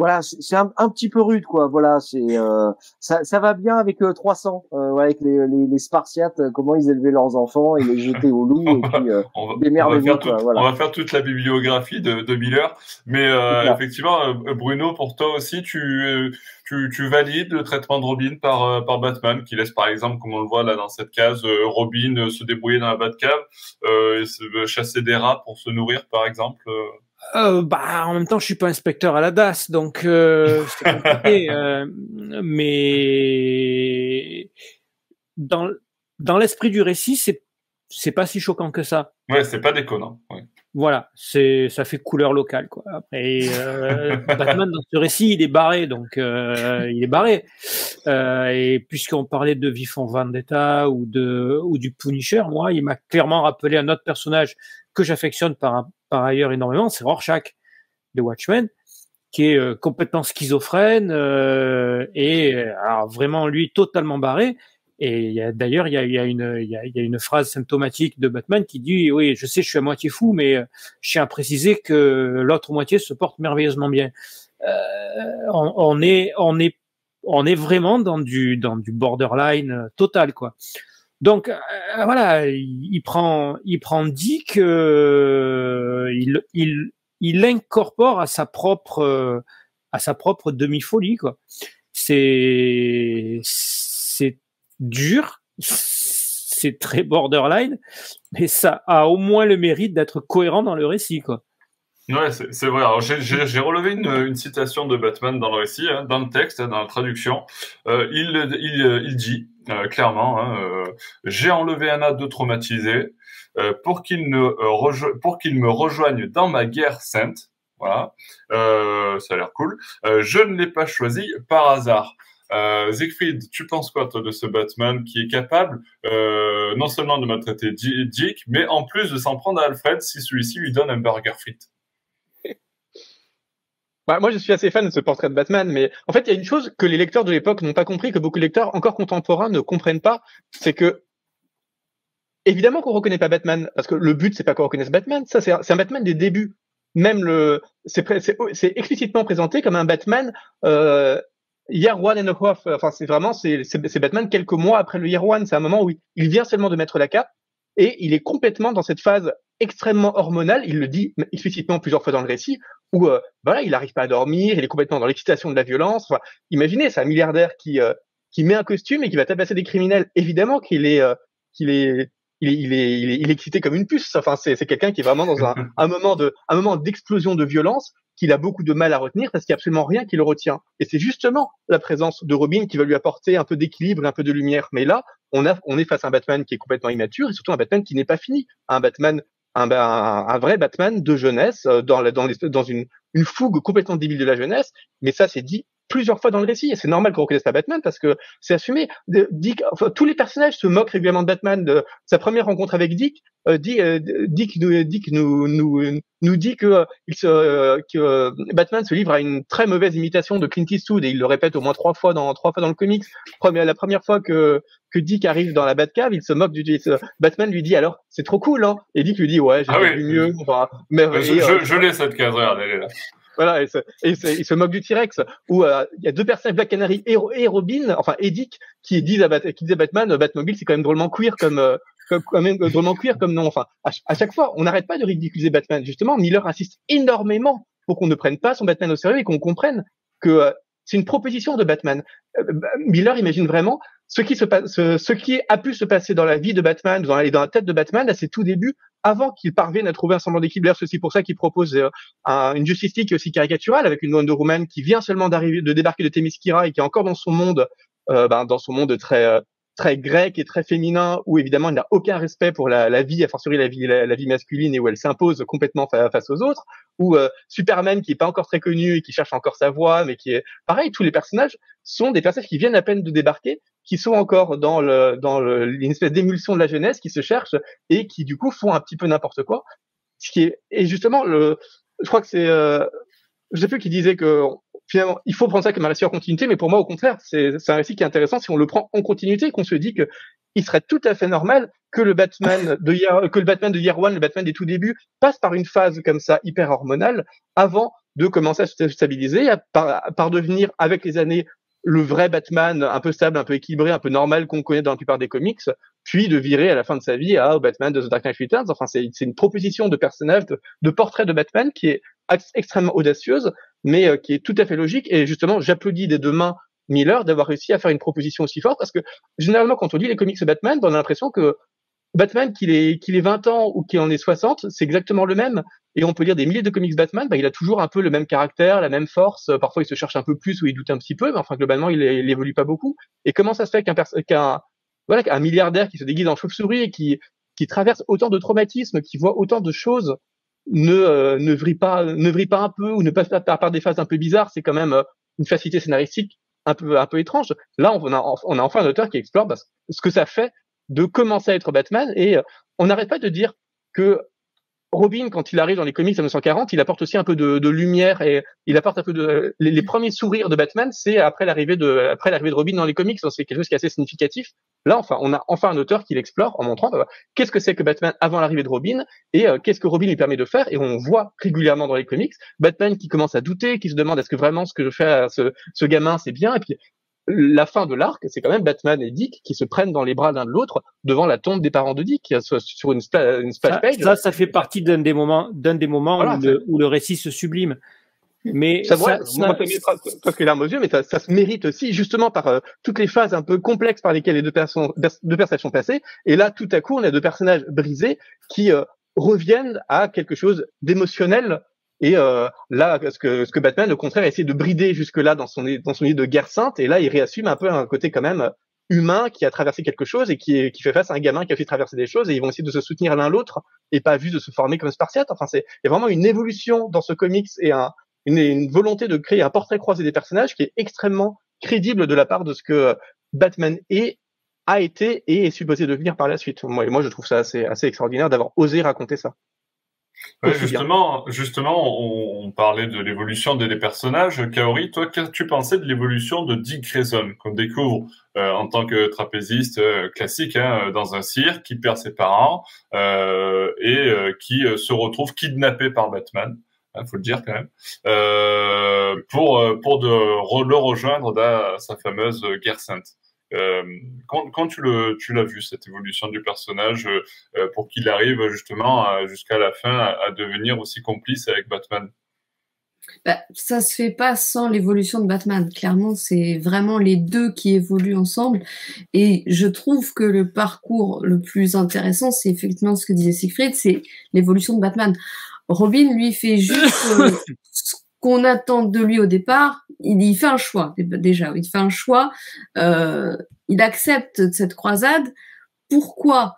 E: voilà, c'est un, un, petit peu rude, quoi. Voilà, c'est euh, ça, ça, va bien avec 300, euh, avec les, les, les, Spartiates, comment ils élevaient leurs enfants et les jetaient au loup et puis euh, on, va,
A: on, va faire toute, voilà. on va faire toute la bibliographie de, de Miller, mais effectivement, Bruno, pour toi aussi, tu, tu, tu valides le traitement de Robin par, par Batman, qui laisse par exemple, comme on le voit là dans cette case, Robin se débrouiller dans la Batcave, chasser des rats pour se nourrir, par exemple.
D: Euh, bah, en même temps, je suis pas inspecteur à la DAS, donc euh, c'est compliqué. Euh, mais dans dans l'esprit du récit, c'est c'est pas si choquant que ça.
A: Ouais, c'est pas déconnant. Ouais.
D: Voilà, c'est ça fait couleur locale quoi. Après euh, Batman dans ce récit, il est barré donc euh, il est barré. Euh, et puisqu'on parlait de Vifon Vendetta ou de ou du Punisher, moi, il m'a clairement rappelé un autre personnage que j'affectionne par ailleurs énormément, c'est Rorschach de Watchmen qui est euh, complètement schizophrène euh, et alors vraiment lui totalement barré et d'ailleurs, il y a, une, phrase symptomatique de Batman qui dit oui, je sais, je suis à moitié fou, mais euh, je tiens à préciser que l'autre moitié se porte merveilleusement bien. Euh, on, est, on est, vraiment dans du borderline total, quoi. Donc euh, voilà, il, prend, il prend Dick, euh, il, il, il l'incorpore à sa propre, à sa propre demi folie, quoi. C'est, c'est dur, c'est très borderline, mais ça a au moins le mérite d'être cohérent dans le récit, quoi.
A: Ouais, c'est vrai. J'ai relevé une, citation de Batman dans le récit, hein, dans le texte, hein, dans la traduction. Euh, il, il, il, dit euh, clairement hein, euh, J'ai enlevé un ado traumatisé euh, pour qu'il me rejoigne dans ma guerre sainte. Voilà, euh, ça a l'air cool. je ne l'ai pas choisi par hasard. Euh, Siegfried, tu penses quoi toi de ce Batman qui est capable euh, non seulement de maltraiter Dick, mais en plus de s'en prendre à Alfred si celui-ci lui donne un burger frites?
C: Bah, moi, je suis assez fan de ce portrait de Batman, mais en fait, il y a une chose que les lecteurs de l'époque n'ont pas compris, que beaucoup de lecteurs encore contemporains ne comprennent pas, c'est que évidemment qu'on reconnaît pas Batman, parce que le but c'est pas qu'on reconnaisse Batman, ça c'est un, Batman des débuts. Même le, c'est explicitement présenté comme un Batman euh, Year One and a Half, enfin c'est vraiment c'est Batman quelques mois après le Year One, c'est un moment où il vient seulement de mettre la cape et il est complètement dans cette phase extrêmement hormonale, il le dit explicitement plusieurs fois dans le récit, où euh, voilà, il n'arrive pas à dormir, il est complètement dans l'excitation de la violence. Enfin, imaginez, c'est un milliardaire qui euh, qui met un costume et qui va tabasser des criminels. Évidemment qu'il est euh, qu'il est il est, il est, il est, excité comme une puce. Enfin, c'est, c'est quelqu'un qui est vraiment dans un, un moment de, un moment d'explosion de violence qu'il a beaucoup de mal à retenir parce qu'il n'y a absolument rien qui le retient. Et c'est justement la présence de Robin qui va lui apporter un peu d'équilibre un peu de lumière. Mais là, on, a, on est face à un Batman qui est complètement immature et surtout un Batman qui n'est pas fini. Un Batman, un, un, vrai Batman de jeunesse euh, dans, dans, dans une, une fougue complètement débile de la jeunesse. Mais ça, c'est dit plusieurs fois dans le récit et c'est normal qu'on reconnaisse pas Batman parce que c'est assumé. Dick, enfin, tous les personnages se moquent régulièrement de Batman. De sa première rencontre avec Dick, euh, Dick, euh, Dick, nous, nous, nous, dit que, euh, il se, euh, que euh, Batman se livre à une très mauvaise imitation de Clint Eastwood et il le répète au moins trois fois dans trois fois dans le comics. La première fois que que Dick arrive dans la Batcave, il se moque du Batman lui dit alors c'est trop cool hein? Et Dick lui dit ouais j'ai ah vu mieux. Enfin,
A: mais, je, je, je l'ai cette case, regardez, elle est là.
C: Voilà, et, il se moque du T-Rex, où euh, il y a deux personnes, Black Canary et, et Robin, enfin et Dick, qui disent à, qui disent à Batman, Batmobile, c'est quand même drôlement queer comme, euh, quand même drôlement queer comme nom. Enfin, à, chaque fois, on n'arrête pas de ridiculiser Batman. Justement, Miller insiste énormément pour qu'on ne prenne pas son Batman au sérieux et qu'on comprenne que euh, c'est une proposition de Batman. Miller imagine vraiment ce qui se passe, ce, qui a pu se passer dans la vie de Batman, dans la, dans la tête de Batman à ses tout débuts, avant qu'il parvienne à trouver un semblant d'équilibre. C'est aussi pour ça qu'il propose euh, une Justice League aussi caricaturale avec une Wonder Woman qui vient seulement d'arriver, de débarquer de Themyscira et qui est encore dans son monde, euh, ben, dans son monde très euh, très grec et très féminin, où évidemment il n'a aucun respect pour la, vie, a fortiori la vie, la, vie masculine, et où elle s'impose complètement face aux autres, ou Superman qui est pas encore très connu et qui cherche encore sa voix, mais qui est pareil, tous les personnages sont des personnages qui viennent à peine de débarquer qui sont encore dans le dans le, une espèce d'émulsion de la jeunesse, qui se cherchent et qui du coup font un petit peu n'importe quoi. Ce qui est et justement le, je crois que c'est euh, je sais plus qui disait que finalement il faut prendre ça comme un récit en continuité, mais pour moi au contraire c'est c'est un récit qui est intéressant si on le prend en continuité, qu'on se dit que il serait tout à fait normal que le Batman de Year, que le Batman de Year One, le Batman des tout débuts, passe par une phase comme ça hyper hormonale avant de commencer à se stabiliser, par, par devenir avec les années le vrai Batman un peu stable, un peu équilibré, un peu normal qu'on connaît dans la plupart des comics, puis de virer à la fin de sa vie à Batman de The Dark Knight Returns. Enfin, c'est une proposition de personnage, de, portrait de Batman qui est extrêmement audacieuse, mais euh, qui est tout à fait logique. Et justement, j'applaudis des deux mains Miller d'avoir réussi à faire une proposition aussi forte, parce que généralement, quand on lit les comics de Batman, on a l'impression que Batman, qu'il ait, qu'il ait 20 ans ou qu'il en ait 60, c'est exactement le même. Et on peut lire des milliers de comics Batman, bah, il a toujours un peu le même caractère, la même force. Parfois, il se cherche un peu plus ou il doute un petit peu, mais enfin, globalement, il, il évolue pas beaucoup. Et comment ça se fait qu'un, qu'un, voilà, qu'un milliardaire qui se déguise en chauve-souris et qui, qui traverse autant de traumatismes, qui voit autant de choses ne ne vrille pas ne vrille pas un peu ou ne passe pas par, des phases un peu bizarres, c'est quand même une facilité scénaristique un peu un peu étrange. Là, on a on a enfin un auteur qui explore bah, ce que ça fait de commencer à être Batman et on n'arrête pas de dire que Robin, quand il arrive dans les comics en 1940, il apporte aussi un peu de, de lumière et il apporte un peu de les, premiers sourires de Batman, c'est après l'arrivée de après l'arrivée de Robin dans les comics, c'est quelque chose qui est assez significatif. Là, enfin, on a enfin un auteur qui l'explore en montrant bah, qu'est-ce que c'est que Batman avant l'arrivée de Robin et euh, qu'est-ce que Robin lui permet de faire. Et on voit régulièrement dans les comics Batman qui commence à douter, qui se demande est-ce que vraiment ce que je fais à ce, ce gamin c'est bien. Et puis la fin de l'arc, c'est quand même Batman et Dick qui se prennent dans les bras l'un de l'autre devant la tombe des parents de Dick sur une, splash page.
D: Ça, ça fait partie d'un des moments, d'un des moments où, le, récit se sublime. Mais
C: ça, ça, ça, presque larmes aux yeux, mais ça, se mérite aussi justement par euh, toutes les phases un peu complexes par lesquelles les deux, personnes, deux personnages sont passés. Et là, tout à coup, on a deux personnages brisés qui euh, reviennent à quelque chose d'émotionnel et euh, là, ce que, ce que Batman, au contraire, essaie de brider jusque-là dans son, dans son idée de guerre sainte, et là, il réassume un peu un côté quand même humain qui a traversé quelque chose et qui, qui fait face à un gamin qui a fait traverser des choses, et ils vont essayer de se soutenir l'un l'autre, et pas juste de se former comme Spartiate. Enfin, c'est il y a vraiment une évolution dans ce comics et un, une, une, volonté de créer un portrait croisé des personnages qui est extrêmement crédible de la part de ce que Batman est a été et est supposé devenir par la suite. Moi, moi je trouve ça assez, assez extraordinaire d'avoir osé raconter ça
A: justement, justement, on, parlait de l'évolution des, personnages. Kaori, toi, qu'est-ce que tu pensais de l'évolution de Dick Grayson, qu'on découvre euh, en tant que trapéziste euh, classique hein, dans un cirque, qui perd ses parents euh, et qui se retrouve kidnappé par Batman il hein, faut le dire quand même, pour pour de le rejoindre dans sa fameuse guerre sainte. Euh, quand, quand, tu le tu l'as vu cette évolution du personnage euh, pour qu'il arrive justement jusqu'à la fin à, devenir aussi complice avec Batman?
B: Bah, ça se fait pas sans l'évolution de Batman. Clairement, c'est vraiment les deux qui évoluent ensemble. Et je trouve que le parcours le plus intéressant, c'est effectivement ce que disait Siegfried, c'est l'évolution de Batman. Robin, lui, fait juste euh, qu'on attend de lui au départ, il, fait un choix déjà. Il fait un choix. Euh, il accepte cette croisade. Pourquoi?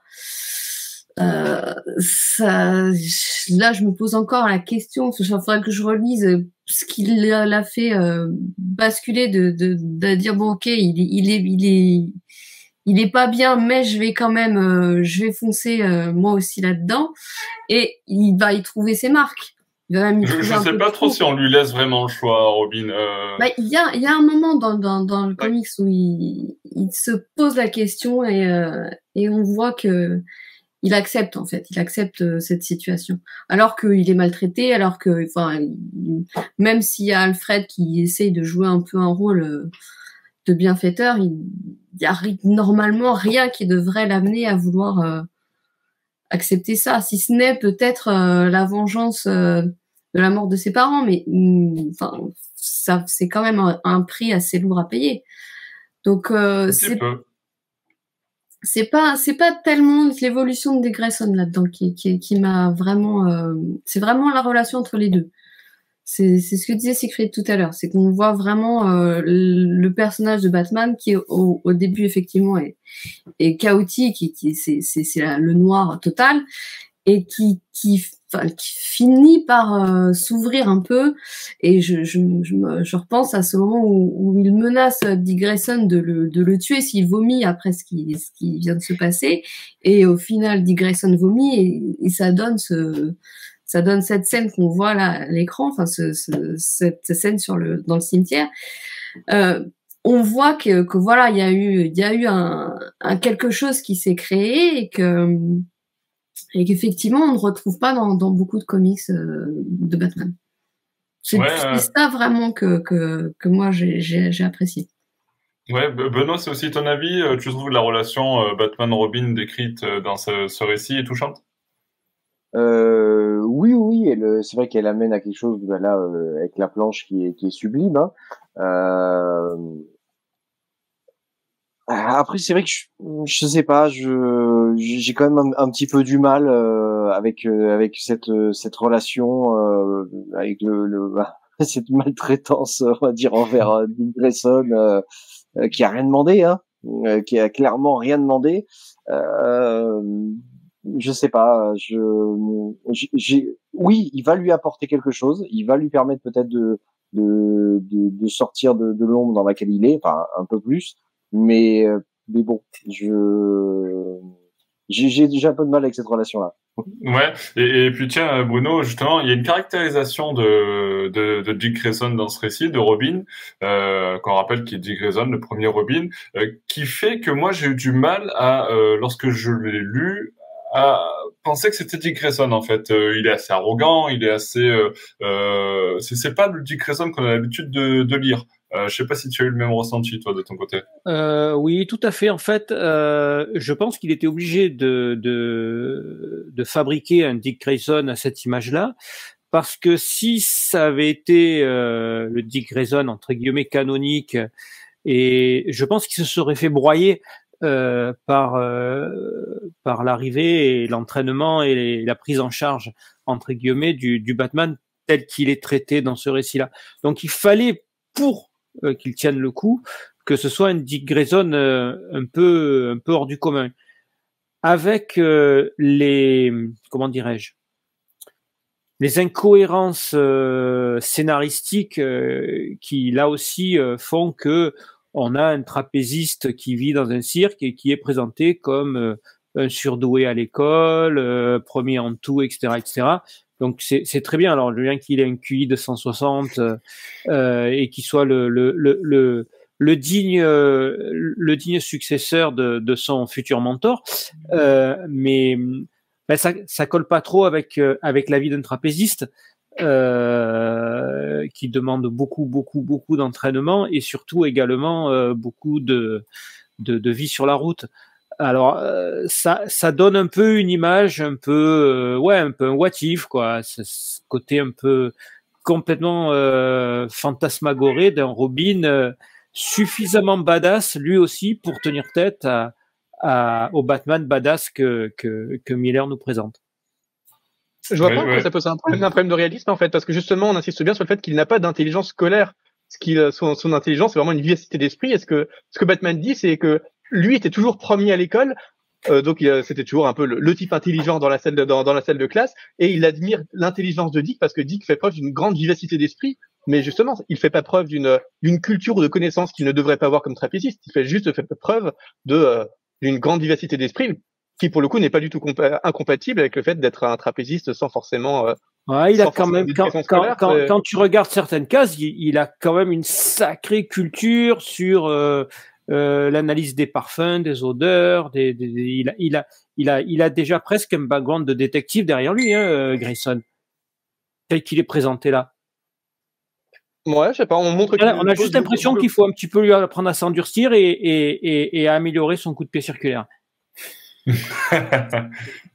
B: Euh, ça, Là, je me pose encore la question. Il faudrait que je relise ce qu'il l'a fait euh, basculer de, de, de, dire bon ok, il, il est, il est, il est pas bien, mais je vais quand même, euh, je vais foncer euh, moi aussi là-dedans, et il va y trouver ses marques
A: je ne sais pas trop si on lui laisse vraiment le choix, Robin. Euh.
B: Bah, il y, a, y a un moment dans, dans, dans le comics où il, il, se pose la question et, euh, et on voit que il accepte en fait, il accepte euh, cette situation, alors qu'il est maltraité, alors que, enfin, même s'il y a Alfred qui essaye de jouer un peu un rôle de bienfaiteur, il y a normalement rien qui devrait l'amener à vouloir accepter ça, si ce n'est peut-être la vengeance de la mort de ses parents, mais mm, enfin, ça, c'est quand même un, prix assez lourd à payer. Donc, euh, c'est c'est pas c'est pas tellement l'évolution de Grayson là-dedans qui, qui, qui m'a vraiment euh, c'est vraiment la relation entre les deux c'est ce que disait Siegfried tout à l'heure c'est qu'on voit vraiment euh, le personnage de Batman qui au, au début effectivement est, est chaotique qui, qui c'est le noir total et qui qui qui finit par euh, s'ouvrir un peu. Et je, je, je, je, repense à ce moment où, où il menace Dick Grayson de le, de le tuer s'il vomit après ce qui, ce qui vient de se passer. Et au final, Dick Grayson vomit et, et ça donne ce, ça donne cette scène qu'on voit là à l'écran, enfin ce, ce, cette scène sur le, dans le cimetière. Euh, on voit que, que voilà, il y a eu, il y a eu un, un quelque chose qui s'est créé et que et qu'effectivement on ne retrouve pas dans, dans beaucoup de comics euh, de Batman. C'est ça vraiment que, que, que moi j'ai apprécié.
A: Ouais, Benoît, c'est aussi ton avis? Euh, tu trouves la relation Batman-Robin décrite dans ce, ce, récit est touchante?
E: Euh, Oui, oui, c'est vrai qu'elle amène à quelque chose bah, là avec la planche qui est, qui est sublime. Hein. Euh, après, c'est vrai que je, je sais pas, je j'ai quand même un, petit peu du mal euh, avec euh, avec cette cette relation euh, avec le, le cette maltraitance, on va dire envers Dick Grayson qui a rien demandé, hein, qui a clairement rien demandé. Je sais pas. Je, j'ai, oui, il va lui apporter quelque chose. Il va lui permettre peut-être de, de, de, de sortir de, de l'ombre dans laquelle il est, enfin un peu plus. Mais, mais bon, je, j'ai déjà un peu de mal avec cette relation-là.
A: Ouais, et, puis tiens, Bruno, justement, il y a une caractérisation de, de, de Dick Grayson dans ce récit, de Robin, euh, qu'on rappelle qui est Dick Grayson, le premier Robin, euh, qui fait que moi j'ai eu du mal à, euh, lorsque je l'ai lu, à penser que c'était Dick Grayson en fait. Euh, il est assez arrogant, il est assez, euh, euh c'est pas le Dick Grayson qu'on a l'habitude de, lire. Euh, je sais pas si tu as eu le même ressenti, toi, de ton côté.
D: Euh, oui, tout à fait. En fait, je pense qu'il était obligé de, de, fabriquer un Dick Grayson à cette image-là, parce que si ça avait été le Dick Grayson, entre guillemets, canonique, et je pense qu'il se serait fait broyer euh, par, euh, par l'arrivée et l'entraînement et la prise en charge, entre guillemets, du, du Batman tel qu'il est traité dans ce récit-là. Donc il fallait, pour euh, qu'il tienne le coup, que ce soit un Dick Grayson euh, un peu un peu hors du commun, avec les comment dirais-je les incohérences scénaristiques qui là aussi font que on a un trapéziste qui vit dans un cirque et qui est présenté comme un surdoué à l'école, premier en tout, etc., etc. Donc c'est très bien. Alors bien qu'il ait un QI de 160 euh, euh, et qu'il soit le, le, le, le, digne le digne successeur de, de son futur mentor, euh, mais ben, ça ça colle pas trop avec euh, avec la vie d'un trapéziste. Euh, qui demande beaucoup, beaucoup, beaucoup d'entraînement et surtout également euh, beaucoup de, de, de, vie sur la route. Alors euh, ça, ça donne un peu une image un peu, euh, ouais, un peu un what if quoi, ce côté un peu complètement euh, fantasmagoré d'un Robin suffisamment badass lui aussi pour tenir tête à, à, au Batman badass que, que, que Miller nous présente.
C: Je vois pas que ça pose un problème, un problème de réalisme en fait, parce que justement on insiste bien sur le fait qu'il n'a pas d'intelligence scolaire. Ce qui, son, son intelligence, c'est vraiment une vivacité d'esprit. Est-ce que ce que Batman dit, c'est que lui était toujours premier à l'école. Euh, donc c'était toujours un peu le, type intelligent dans la salle de, dans, la salle de classe et il admire l'intelligence de Dick parce que Dick fait preuve d'une grande vivacité d'esprit mais justement il fait pas preuve d'une d'une culture ou de connaissance qu'il ne devrait pas avoir comme trapéziste il fait juste fait preuve de euh, d'une grande vivacité d'esprit qui pour le coup n'est pas du tout incompatible avec le fait d'être un trapéziste sans forcément euh,
D: Ouais, il a quand même quand, quand, quand, tu regardes certaines cases, il, il, a quand même une sacrée culture sur euh, euh, l'analyse des parfums, des odeurs, des, il, a, il, a, il, a, il a déjà presque un background de détective derrière lui, hein, euh, Grayson, tel qu'il est présenté là.
C: Ouais, je sais pas, on montre.
D: on a juste l'impression qu'il faut un petit peu lui apprendre à s'endurcir et, et, et, à améliorer son coup de pied circulaire.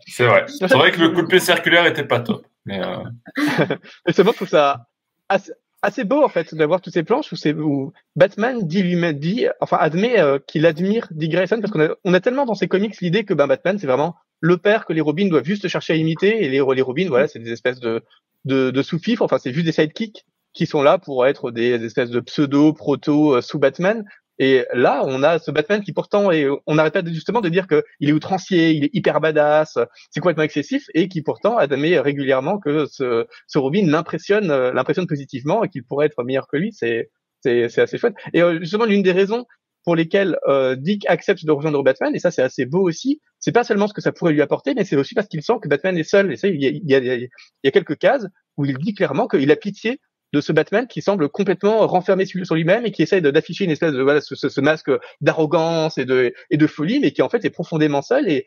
A: c'est vrai. C'est vrai que le coup de pied circulaire était pas top. Mais euh...
C: c'est bon, je trouve ça assez, assez beau en fait d'avoir toutes ces planches où, c'est, où Batman dit lui-même dit enfin admet euh, qu'il admire Dick Grayson parce qu'on a, on a tellement dans ses comics l'idée que ben, Batman c'est vraiment le père que les Robins doivent juste chercher à imiter et les, les Robins voilà c'est des espèces de de, de sous-fifres enfin c'est juste des sidekicks qui sont là pour être des espèces de pseudo proto euh, sous Batman et là, on a ce Batman qui pourtant est, on n'arrête pas justement de dire que il est outrancier, il est hyper badass, c'est complètement excessif, et qui pourtant admet régulièrement que ce, ce Robin l'impressionne, euh, l'impressionne positivement et qu'il pourrait être meilleur que lui. C'est, c'est, c'est assez chouette. Et euh, justement, l'une des raisons pour lesquelles euh, Dick accepte de rejoindre Batman, et ça c'est assez beau aussi, c'est pas seulement ce que ça pourrait lui apporter, mais c'est aussi parce qu'il sent que Batman est seul. Et ça, il y a, il y a, il y a quelques cases où il dit clairement qu'il a pitié de ce Batman qui semble complètement renfermé sur lui-même et qui essaye d'afficher une espèce de voilà ce, ce, masque d'arrogance et de et de folie, mais qui en fait est profondément seul et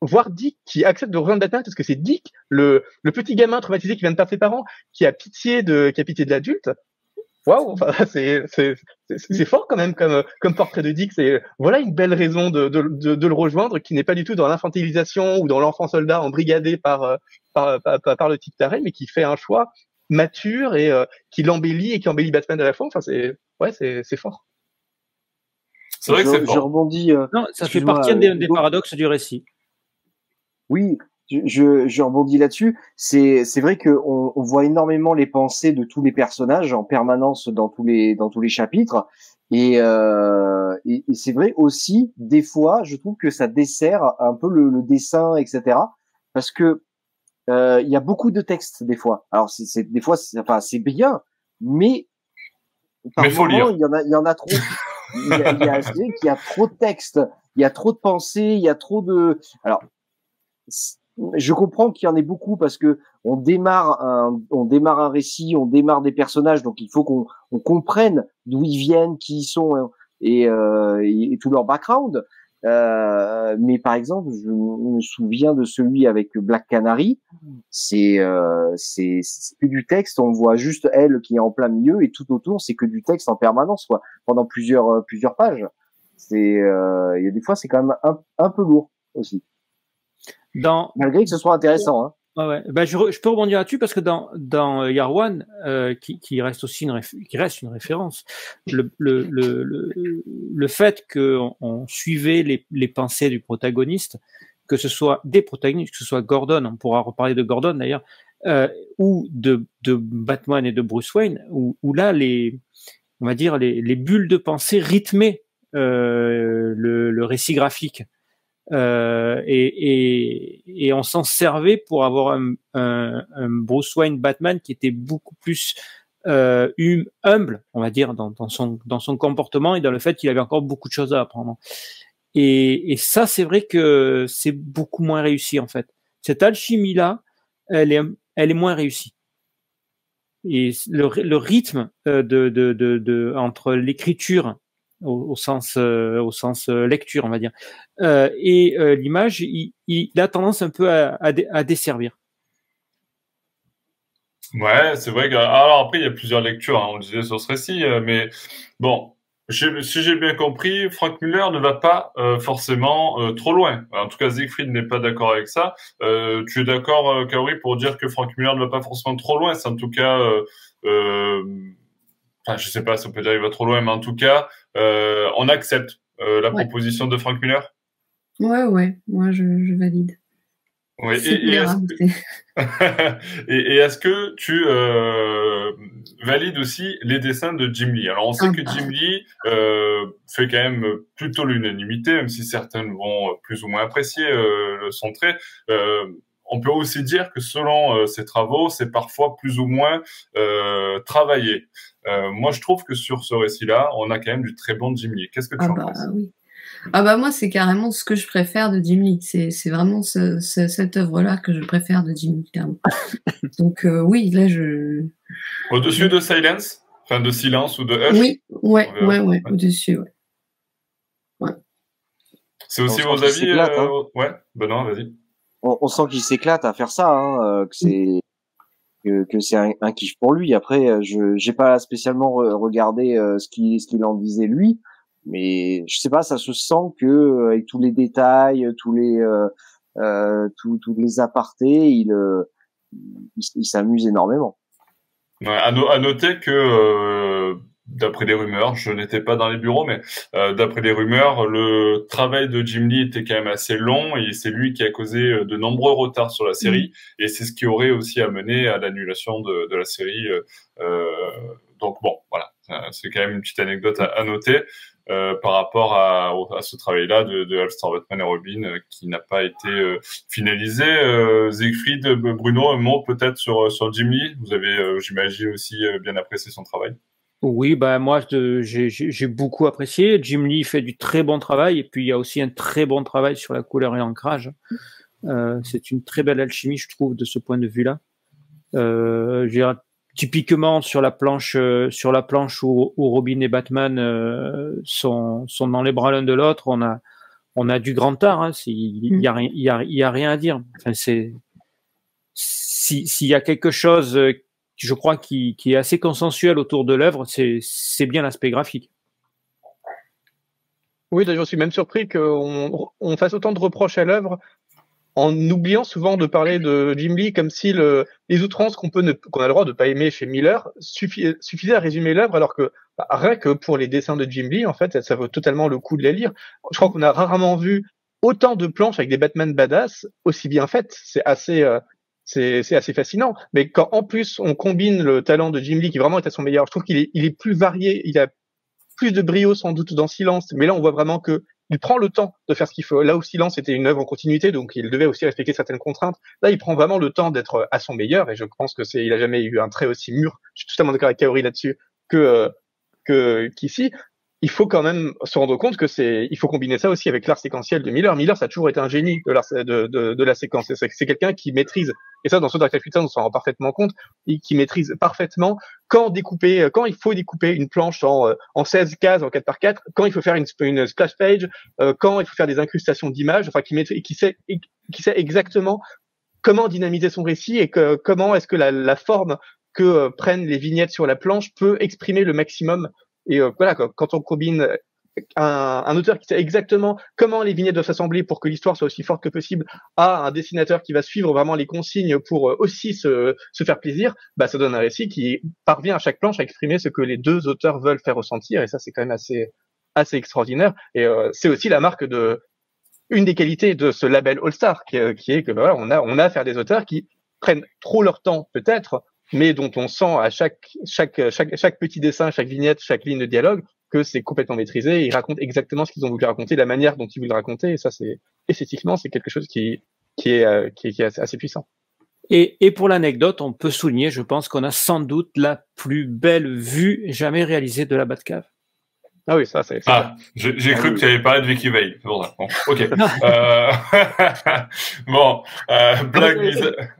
C: voir Dick qui accepte de rejoindre Batman parce que c'est Dick, le, le petit gamin traumatisé qui vient de perdre ses parents, qui a pitié de qui a pitié de l'adulte. Waouh, enfin, c'est c'est fort quand même comme comme portrait de Dick. C'est voilà une belle raison de de, de, le rejoindre qui n'est pas du tout dans l'infantilisation ou dans l'enfant soldat embrigadé par par, par, par, le type taré, mais qui fait un choix mature et euh, qui l'embellit et qui embellit Batman à la fois. Enfin, c'est ouais, c'est c'est fort.
A: C'est vrai que c'est
E: Je rebondis. Euh,
D: non, ça fait partie des, des paradoxes du récit.
E: Oui, je, je, rebondis là-dessus. C'est, c'est vrai qu'on on voit énormément les pensées de tous les personnages en permanence dans tous les, dans tous les chapitres. Et, euh, et, c'est vrai aussi, des fois, je trouve que ça dessert un peu le, le dessin, etc. Parce que il y a beaucoup de textes des fois. Alors c'est des fois, enfin c'est bien, mais
A: par mais
E: moment, il y en a, il y en a trop. il y a, il y a, il y a trop de textes, il y a trop de pensées, il y a trop de. Alors je comprends qu'il y en ait beaucoup parce que on démarre un, on démarre un récit, on démarre des personnages, donc il faut qu'on on comprenne d'où ils viennent, qui ils sont hein, et, euh, et, tout leur background. Euh, mais par exemple, je me souviens de celui avec Black Canary. C'est euh, c'est que du texte. On voit juste elle qui est en plein milieu et tout autour, c'est que du texte en permanence, quoi, pendant plusieurs euh, plusieurs pages. C'est euh, il y a des fois, c'est quand même un, un peu lourd aussi.
D: Dans...
E: Malgré que ce soit intéressant. Hein.
D: Ouais. Ben, je, je, peux rebondir là-dessus parce que dans, euh, Yarwan, euh, qui, qui, reste aussi une, référence, le, fait qu'on on suivait les, pensées du protagoniste, que ce soit des protagonistes, que ce soit Gordon, on pourra reparler de Gordon d'ailleurs, euh, ou de, Batman et de Bruce Wayne, où, où là on va dire les, les bulles de pensée rythmaient euh, le récit graphique. Euh, et, on s'en servait pour avoir un, un, Bruce Wayne Batman qui était beaucoup plus euh, hum, humble, on va dire, dans, son, dans son comportement et dans le fait qu'il avait encore beaucoup de choses à apprendre. Et, ça, c'est vrai que c'est beaucoup moins réussi en fait. Cette alchimie-là, elle est, elle est moins réussie. Et le, le rythme euh, de, de, de entre l'écriture au, sens euh, au sens euh, lecture, on va dire. Euh, et l'image, il, a tendance un peu à, à, desservir.
A: Ouais, c'est vrai que alors après il y a plusieurs lectures, hein, on le disait sur ce récit, mais bon, si j'ai bien compris, Frank Muller ne va pas forcément trop loin. En tout cas, Siegfried n'est pas d'accord avec ça. Tu es d'accord, Kaori, pour dire que Frank Muller ne va pas forcément trop loin? C'est en tout cas enfin, je sais pas si on peut dire il va trop loin, mais en tout cas, on accepte euh, la proposition de Frank Miller?
B: Ouais, ouais, moi je, je valide.
A: Et, est-ce que... et, est-ce que tu euh, valides aussi les dessins de Jim Lee? Alors on sait ah que. Jim Lee euh, fait quand même plutôt l'unanimité, même si certaines vont plus ou moins apprécier euh, son trait. On peut aussi dire que selon euh, ses travaux, c'est parfois plus ou moins euh, travaillé. Euh, moi, je trouve que sur ce récit-là, on a quand même du très bon Jim Lee. Qu'est-ce que tu
B: ah
A: en
B: bah,
A: penses?
B: oui. Ah bah moi, c'est carrément ce que je préfère de Jim Lee. C'est, c'est vraiment ce, ce, cette œuvre-là que je préfère de Jim Lee, clairement. Donc euh, oui, là, je...
A: Au-dessus de Silence? Enfin, de Silence ou de Hush?
B: Oui, ouais, ouais, ouais, au-dessus, ouais. ouais.
A: C'est aussi vos avis euh... hein. Ouais, Benoît, vas-y
E: on, on sent qu'il s'éclate à faire ça, hein, euh, que c'est que, que c'est un, un, kiff pour lui. Après, euh, je j'ai pas spécialement regardé euh, ce qu'il ce qu'il en disait lui, mais je sais pas, ça se sent que avec tous les détails, tous les euh, tous, tous les apartés, il il, il s'amuse énormément.
A: Ouais, à, à, noter que d'après les rumeurs, je n'étais pas dans les bureaux, mais euh, d'après les rumeurs, le travail de Jim Lee était quand même assez long et c'est lui qui a causé euh, de nombreux retards sur la série mm. et c'est ce qui aurait aussi amené à l'annulation de, de, la série. Euh, euh donc bon, voilà, c'est quand même une petite anecdote à, à noter. Euh, par rapport à, à ce travail-là de, de All-Star Batman et Robin euh, qui n'a pas été finalisé. Siegfried, Bruno, un mot peut-être sur, sur Jim Lee? Vous avez, j'imagine, aussi bien apprécié son travail?
D: Oui, bah moi j'ai beaucoup apprécié. Jim Lee fait du très bon travail et puis il y a aussi un très bon travail sur la couleur et l'ancrage. Euh, c'est une très belle alchimie, je trouve, de ce point de vue-là. Euh, typiquement sur la planche, euh, sur la planche où, Robin et Batman euh, sont, sont dans les bras l'un de l'autre, on a on a du grand art. Hein, il y a y a, y a rien à dire. Enfin, s'il y a quelque chose je crois, qui, est assez consensuel autour de l'œuvre, c'est bien l'aspect graphique.
C: Oui, d'ailleurs, je suis même surpris qu'on on fasse autant de reproches à l'œuvre en oubliant souvent de parler de Jim Lee comme si le, les outrances qu'on a le droit de pas aimer chez Miller suffisaient à résumer l'œuvre, alors que bah, rien que pour les dessins de Jim Lee, en fait, ça, ça vaut totalement le coup de les lire. Je crois qu'on a rarement vu autant de planches avec des Batman badass aussi bien faites. C'est assez, euh, c'est assez fascinant. Mais quand en plus on combine le talent de Jim Lee, qui vraiment est à son meilleur, je trouve qu'il est, il est plus varié, il a plus de brio sans doute dans Silence, mais là on voit vraiment que il prend le temps de faire ce qu'il faut. Là où Silence était une œuvre en continuité, donc il devait aussi respecter certaines contraintes. Là, il prend vraiment le temps d'être à son meilleur, et je pense que c'est, il a jamais eu un trait aussi mûr. Je suis totalement d'accord avec Kaori là-dessus que euh, que qu'ici il faut quand même se rendre compte que c'est, il faut combiner ça aussi avec l'art séquentiel de Miller. Miller, ça a toujours été un génie de, l'art, de, de, de la séquence. C'est, quelqu'un qui maîtrise, et ça, dans ce Dark on s'en rend parfaitement compte, qui maîtrise parfaitement quand découper, quand il faut découper une planche en, en 16 cases, en 4 par 4, quand il faut faire une, splash page, euh, quand il faut faire des incrustations d'images, enfin, qui maîtrise, qui sait, qui sait exactement comment dynamiser son récit et que, comment est-ce que la, la forme que euh, prennent les vignettes sur la planche peut exprimer le maximum et euh, voilà, quand on combine un, un, auteur qui sait exactement comment les vignettes doivent s'assembler pour que l'histoire soit aussi forte que possible à un dessinateur qui va suivre vraiment les consignes pour euh, aussi se, se faire plaisir, bah ça donne un récit qui parvient à chaque planche à exprimer ce que les deux auteurs veulent faire ressentir. Et ça c'est quand même assez assez extraordinaire. Et euh, c'est aussi la marque de une des qualités de ce label All Star qui, est que bah, voilà on a on a affaire des auteurs qui prennent trop leur temps peut-être mais dont on sent à chaque, chaque, chaque, chaque petit dessin, chaque vignette, chaque ligne de dialogue que c'est complètement maîtrisé. Ils racontent exactement ce qu'ils ont voulu raconter, la manière dont ils voulaient raconter. Et ça, c'est esthétiquement, c'est quelque chose qui, qui, est, euh, qui, est, qui est assez puissant.
D: Et, et pour l'anecdote, on peut souligner, je pense qu'on a sans doute la plus belle vue jamais réalisée de la Batcave.
C: Ah oui, ça, c'est.
A: Ah, j'ai cru que tu avais parlé de Vicky Veil. Bon, ok. euh... bon, euh, blague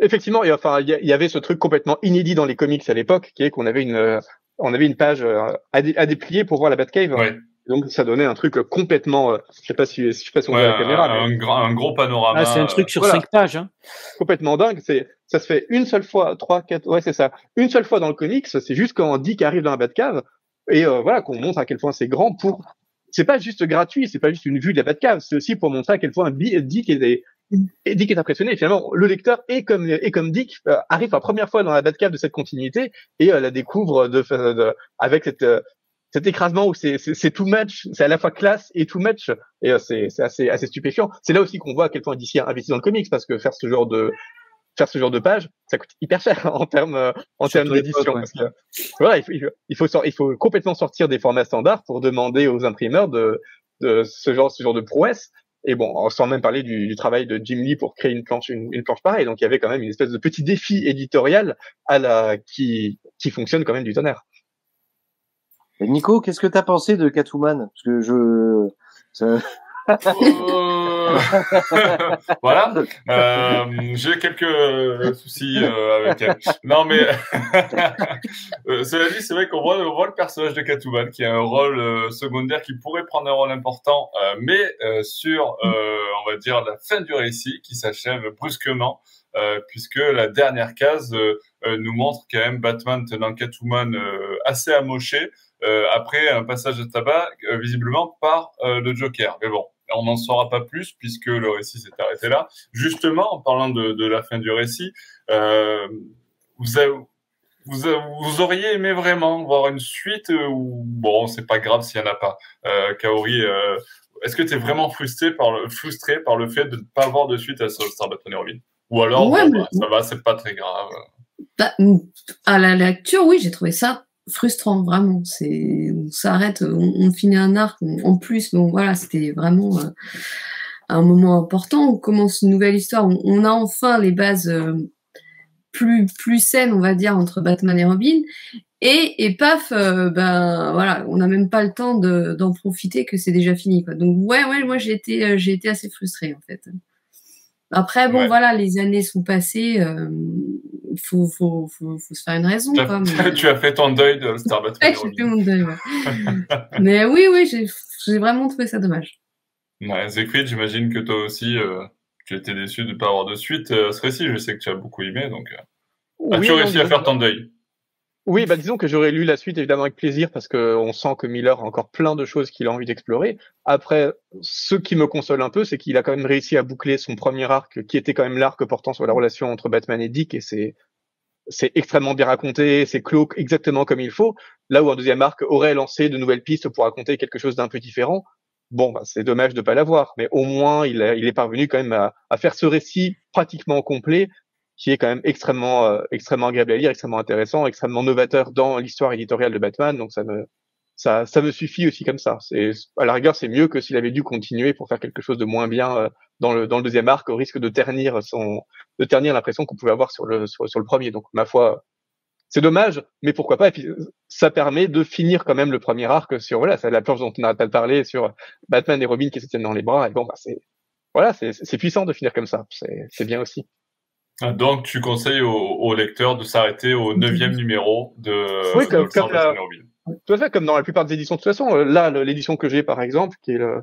C: Effectivement, et enfin, il y, avait ce truc complètement inédit dans les comics à l'époque, qui est qu'on avait une, euh, on avait une page euh, à, à, déplier pour voir la Batcave.
A: Ouais.
C: Donc ça donnait un truc complètement, euh, je sais pas si, je sais pas si on voit la caméra,
A: un, mais... un, gros panorama. Ah,
D: c'est un truc sur cinq pages. Hein.
C: Complètement dingue. C'est, ça se fait une seule fois, trois, quatre, ouais c'est ça, une seule fois dans le comics. C'est juste quand Dick arrive dans la Batcave et voilà qu'on montre à quel point c'est grand pour. C'est pas juste gratuit, c'est pas juste une vue de la Batcave, c'est aussi pour montrer à quel point Dick est, et Dick est impressionné. Et finalement, le lecteur et comme et comme Dick euh, arrive pour la première fois dans la Batcave de cette continuité et euh, la découvre de, de avec cette euh, cet écrasement où c'est c'est too much, c'est à la fois classe et too much et euh, c'est c'est assez assez stupéfiant. C'est là aussi qu'on voit à quel point DC a investi dans le comics parce que faire ce genre de faire ce genre de page, ça coûte hyper cher en termes en termes d'édition. Voilà, il faut, il faut il faut complètement sortir des formats standards pour demander aux imprimeurs de de ce genre ce genre de prouesse et bon, sans même parler du, du, travail de Jim Lee pour créer une planche, une, une, planche pareille. Donc il y avait quand même une espèce de petit défi éditorial à la qui qui fonctionne quand même du tonnerre.
E: Nico, qu'est-ce que tu as pensé de Catwoman? Parce que je ça...
A: Voilà. Euh, J'ai quelques soucis euh, avec elle. Non, mais euh, cela dit, c'est vrai qu'on voit, le personnage de Catwoman qui a un rôle secondaire qui pourrait prendre un rôle important, mais sur, on va dire, la fin du récit qui s'achève brusquement. puisque la dernière case nous montre quand même Batman tenant Catwoman assez amoché après un passage de tabac visiblement par le Joker. Mais bon, on n'en saura pas plus puisque le récit s'est arrêté là. Justement, en parlant de, de la fin du récit, euh, vous, avez, vous, vous, auriez aimé vraiment voir une suite ou bon, c'est pas grave s'il y en a pas. Euh, Kaori, euh, est-ce que tu es vraiment frustré par le frustré par le fait de ne pas avoir de suite à Star Batman et Robin? Ou alors bah, ça va, c'est pas très grave.
B: Bah, à la lecture, oui, j'ai trouvé ça frustrant vraiment. C'est on s'arrête on, finit un arc en plus. Bon voilà c'était vraiment euh, un moment important. On commence une nouvelle histoire. On, a enfin les bases euh, plus plus saines on va dire entre Batman et Robin. Et, et paf euh, ben voilà on n'a même pas le temps d'en profiter que c'est déjà fini quoi. Donc ouais ouais moi j'ai été j'ai été assez frustrée en fait. Après bon voilà les années sont passées il faut, faut, faut, faut, se faire une raison.
A: Tu,
B: quoi,
A: mais... tu as fait ton deuil de Star.
B: Ouais, j'ai fait mon deuil, ouais. mais oui, oui, j'ai vraiment trouvé ça dommage.
A: Ouais, Zekrid, j'imagine que toi aussi, euh, tu étais déçu de ne pas avoir de suite à euh, ce récit. Je sais que tu as beaucoup aimé, donc euh, oui, as-tu réussi à faire ton deuil?
C: Oui, bah disons que j'aurais lu la suite évidemment avec plaisir parce que on sent que Miller a encore plein de choses qu'il a envie d'explorer. Après, ce qui me console un peu, c'est qu'il a quand même réussi à boucler son premier arc, qui était quand même l'arc portant sur la relation entre Batman et Dick, et c'est c'est extrêmement bien raconté, c'est clos exactement comme il faut. Là où un deuxième arc aurait lancé de nouvelles pistes pour raconter quelque chose d'un peu différent. Bon, bah, c'est dommage de pas l'avoir, mais au moins il, est parvenu quand même à faire ce récit pratiquement complet qui est quand même extrêmement euh, extrêmement agréable à lire, extrêmement intéressant, extrêmement novateur dans l'histoire éditoriale de Batman. Donc ça me ça, ça me suffit aussi comme ça. C'est à la rigueur, c'est mieux que s'il avait dû continuer pour faire quelque chose de moins bien euh, dans le dans le deuxième arc, au risque de ternir son de ternir l'impression qu'on pouvait avoir sur le sur, le premier. Donc ma foi, c'est dommage, mais pourquoi pas? Et puis ça permet de finir quand même le premier arc sur voilà, c'est la planche dont on n'arrête pas de parler sur Batman et Robin qui se tiennent dans les bras. Et bon, bah, c'est voilà, c'est puissant de finir comme ça. C'est bien aussi.
A: Ah, donc, tu conseilles aux, lecteurs de s'arrêter au neuvième numéro de.
C: Oui, comme, comme tout à fait, comme dans la plupart des éditions. De toute façon, euh, là, l'édition que j'ai, par exemple, qui est le,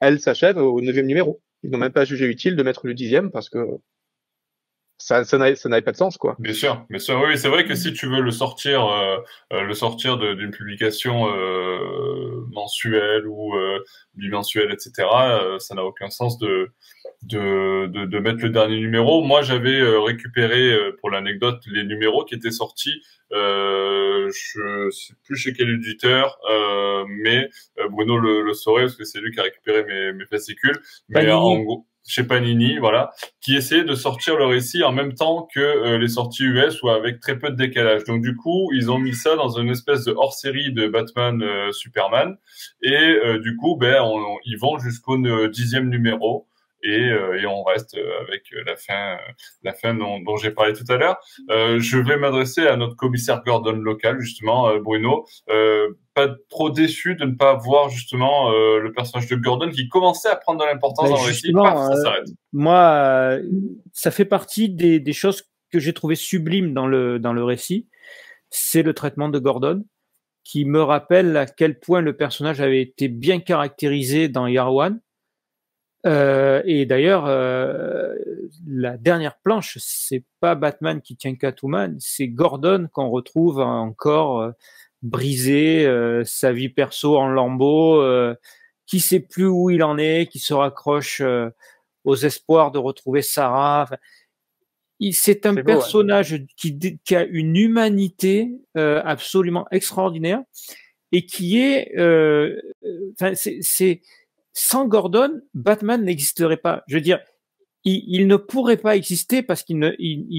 C: elle s'achève au neuvième numéro. Ils n'ont même pas jugé utile de mettre le dixième parce que ça, ça n'avait pas de sens, quoi.
A: Bien sûr, mais sûr. Oui, c'est vrai que si tu veux le sortir, euh, euh le sortir d'une publication euh, mensuelle ou euh, bimensuelle, etc., euh, ça n'a aucun sens de, de, de, de, mettre le dernier numéro. Moi, j'avais récupéré, pour l'anecdote, les numéros qui étaient sortis. je sais plus chez quel éditeur, mais Bruno le, le, saurait parce que c'est lui qui a récupéré mes, mes fascicules. Mais en gros chez Panini, voilà, qui essayait de sortir le récit en même temps que euh, les sorties US ou avec très peu de décalage. Donc du coup, ils ont mis ça dans une espèce de hors-série de Batman euh, Superman et euh, du coup, ben, ils vont jusqu'au dixième numéro et, et, on reste avec la fin, la fin dont, dont j'ai parlé tout à l'heure. je vais m'adresser à notre commissaire Gordon local, justement, Bruno pas trop déçu de ne pas voir justement euh, le personnage de Gordon qui commençait à prendre de l'importance dans le récit. ça euh, s'arrête.
D: moi, euh, ça fait partie des, des choses que j'ai trouvé sublimes dans le dans le récit. C'est le traitement de Gordon qui me rappelle à quel point le personnage avait été bien caractérisé dans Year One. Euh, et d'ailleurs, euh, la dernière planche, c'est pas Batman qui tient Catwoman, c'est Gordon qu'on retrouve encore brisé, euh, sa vie perso en lambeaux, euh, qui sait plus où il en est, qui se raccroche euh, aux espoirs de retrouver Sarah. c'est un personnage qui, qui, a une humanité absolument extraordinaire et qui est, enfin, c'est sans Gordon, Batman n'existerait pas. Je veux dire, il, ne pourrait pas exister parce qu'il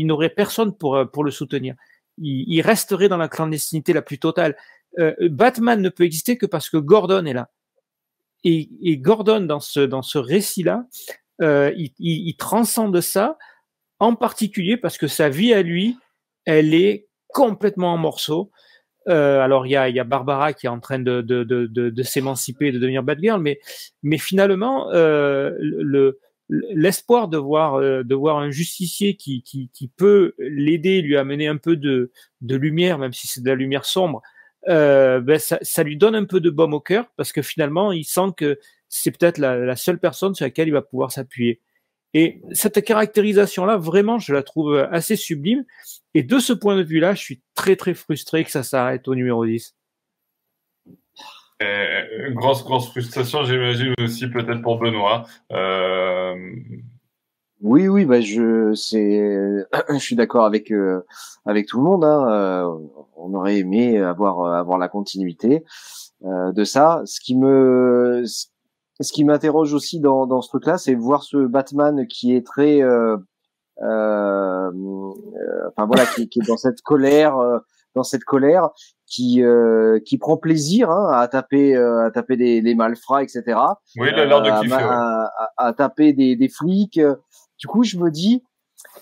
D: n'aurait personne pour, pour le soutenir il, resterait dans la clandestinité la plus totale. Euh, Batman ne peut exister que parce que Gordon est là. Et, Gordon, dans ce, récit-là, euh, il, transcende ça, en particulier parce que sa vie à lui, elle est complètement en morceaux. Euh, alors il y a, y a Barbara qui est en train de, de, de, de, de s'émanciper, de devenir Batgirl, mais, mais finalement, euh, le, l'espoir de voir euh, de voir un justicier qui qui, qui peut l'aider, lui amener un peu de de lumière, même si c'est de la lumière sombre, euh, ben ça, ça, lui donne un peu de baume au cœur parce que finalement il sent que c'est peut-être la, la, seule personne sur laquelle il va pouvoir s'appuyer. Et cette caractérisation-là, vraiment, je la trouve assez sublime. Et de ce point de vue-là, je suis très très frustré que ça s'arrête au numéro 10.
A: Euh, grosse, grosse frustration, j'imagine aussi peut-être pour Benoît. Euh...
E: Oui, oui, bah je, c'est, je suis d'accord avec euh, avec tout le monde. Hein. Euh, on aurait aimé avoir avoir la continuité euh, de ça. Ce qui me, ce qui m'interroge aussi dans dans ce truc-là, c'est voir ce Batman qui est très, enfin voilà, qui, qui, est dans cette colère dans cette colère, qui euh, qui prend plaisir hein, à taper euh, à taper des, des malfrats, etc.
A: Oui, de kiffer.
E: À, à, taper des, des flics. Du coup, je me dis,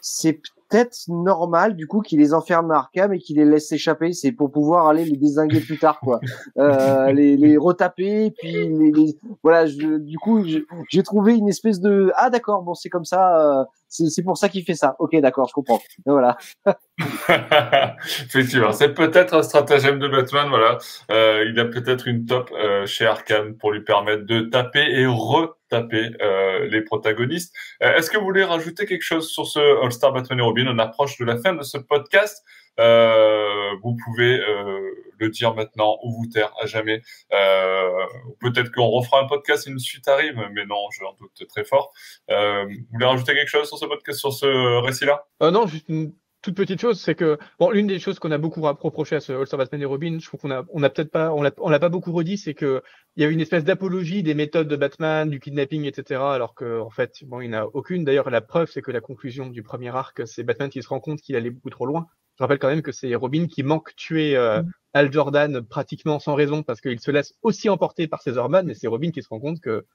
E: c'est peut-être normal du coup qu'il les enferme à Arkham et qu'il les laisse s'échapper. C'est pour pouvoir aller les désinguer plus tard, quoi. Euh, les, les retaper, puis les, les... voilà. Je, du coup, j'ai trouvé une espèce de ah d'accord, bon c'est comme ça. C'est pour ça qu'il fait ça. Ok, d'accord, je comprends. voilà.
A: Effectivement, c'est peut-être un stratagème de Batman. Voilà, euh, il a peut-être une top euh, chez Arkham pour lui permettre de taper et retaper euh, les protagonistes. Euh, est-ce que vous voulez rajouter quelque chose sur ce All-Star Batman et Robin? On approche de la fin de ce podcast. Euh, vous pouvez euh, le dire maintenant ou vous taire à jamais. Euh, Peut-être qu'on refera un podcast si une suite arrive, mais non, j'en doute très fort. Euh, vous voulez rajouter quelque chose sur ce podcast, sur ce récit-là?
C: Euh, Non, juste une toute petite chose, c'est que bon, l'une des choses qu'on a beaucoup reproché à ce All-Star Batman et Robin, je trouve qu'on a, on a peut-être pas, on l'a, pas beaucoup redit, c'est que il y a une espèce d'apologie des méthodes de Batman, du kidnapping, etc. Alors que en fait, bon, il n'y en a aucune. D'ailleurs, la preuve, c'est que la conclusion du premier arc, c'est Batman qui se rend compte qu'il allait beaucoup trop loin Je rappelle quand même que c'est Robin qui manque tuer euh, mm. Al Jordan pratiquement sans raison parce qu'il se laisse aussi emporter par ses hormones, mais c'est Robin qui se rend compte que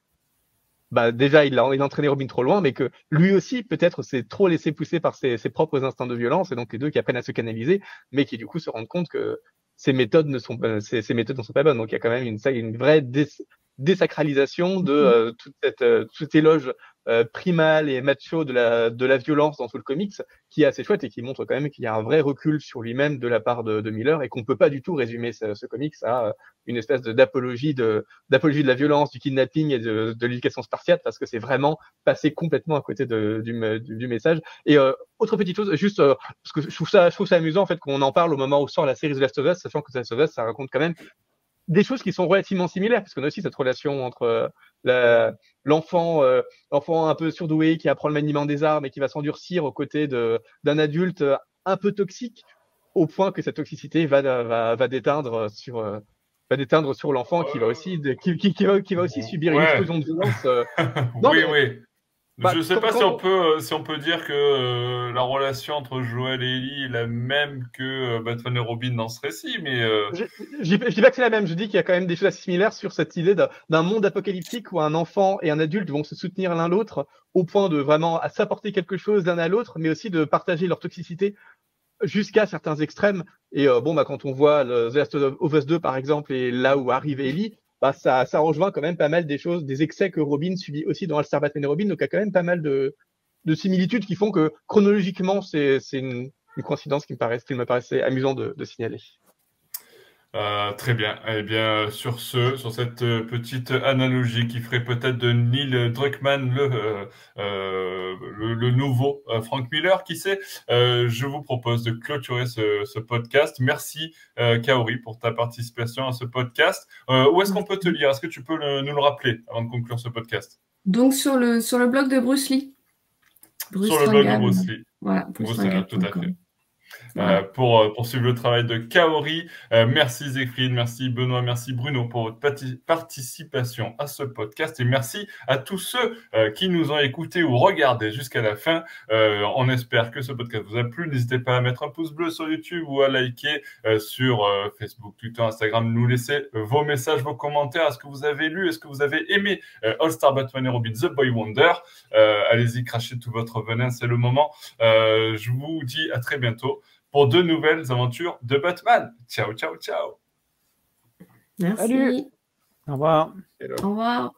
C: bah déjà il a, entraîné Robin trop loin, mais que lui aussi peut-être s'est trop laissé pousser par ses, propres instincts de violence, et donc les deux qui apprennent à se canaliser, mais qui du coup se rendent compte que ces méthodes ne sont pas, ces, méthodes ne sont pas bonnes. Donc il y a quand même une, une vraie désacralisation de mm-hmm. euh, toute cette euh, toute éloge euh, primal et macho de la de la violence dans tout le comics qui est assez chouette et qui montre quand même qu'il y a un vrai recul sur lui-même de la part de, de Miller et qu'on peut pas du tout résumer ce, ce comics à une espèce d'apologie de d'apologie de la violence du kidnapping et de, de l'éducation spartiate parce que c'est vraiment passé complètement à côté de, du, du, message. Et autre petite chose juste parce que je trouve ça je trouve ça amusant en fait qu'on en parle au moment où sort la série The Last of Us sachant que The Last of Us ça raconte quand même des choses qui sont relativement similaires, parce qu'on a aussi cette relation entre euh, l'enfant euh, un peu surdoué qui apprend le maniement des armes et qui va s'endurcir aux côtés d'un adulte euh, un peu toxique, au point que cette toxicité va, va, va déteindre sur va déteindre sur l'enfant qui va aussi qui, qui, va, qui va aussi subir une explosion de violence.
A: oui, oui. Bah, je ne sais pas si on peut euh, si on peut dire que euh, la relation entre Joël et Ellie est la même que euh, Batman et Robin dans ce récit, mais
C: je, je, dis pas que c'est la même. Je dis qu'il y a quand même des choses assez similaires sur cette idée d'un monde apocalyptique où un enfant et un adulte vont se soutenir l'un l'autre au point de vraiment s'apporter quelque chose l'un à l'autre, mais aussi de partager leur toxicité jusqu'à certains extrêmes. Et bon, bah quand on voit The Last of Us 2 par exemple et là où arrive Ellie, bah, ça, ça rejoint quand même pas mal des choses, des excès que Robin subit aussi dans All-Star Batman et Robin. Donc, il y a quand même pas mal de, de similitudes qui font que chronologiquement, c'est une, une coïncidence qui me, qui me paraissait amusant de, de signaler.
A: Euh, très bien. Eh bien, sur ce, sur cette euh, petite analogie qui ferait peut-être de Neil Druckmann le, euh, le, le, nouveau Frank Miller, qui sait, je vous propose de clôturer ce, ce podcast. Merci Kaori pour ta participation à ce podcast. où est-ce qu'on peut te lire? Est-ce que tu peux nous le rappeler avant de conclure ce podcast?
B: Donc sur le sur le blog de Bruce Lee.
A: sur le blog de Bruce Lee. Voilà, Bruce, Bruce tout à fait. Euh, pour, euh, pour suivre le travail de Kaori. Euh, merci Zéphine, merci Benoît, merci Bruno pour votre participation à ce podcast et merci à tous ceux qui nous ont écoutés ou regardés jusqu'à la fin. on espère que ce podcast vous a plu. N'hésitez pas à mettre un pouce bleu sur YouTube ou à liker sur Facebook, Twitter, Instagram. Nous laisser vos messages, vos commentaires. Est-ce que vous avez lu? Est-ce que vous avez aimé All Star Batman et Robin, The Boy Wonder? Allez-y, crachez tout votre venin, c'est le moment. je vous dis à très bientôt pour de nouvelles aventures de Batman. Ciao, ciao, ciao.
B: Merci.
D: Au revoir.
B: Au revoir.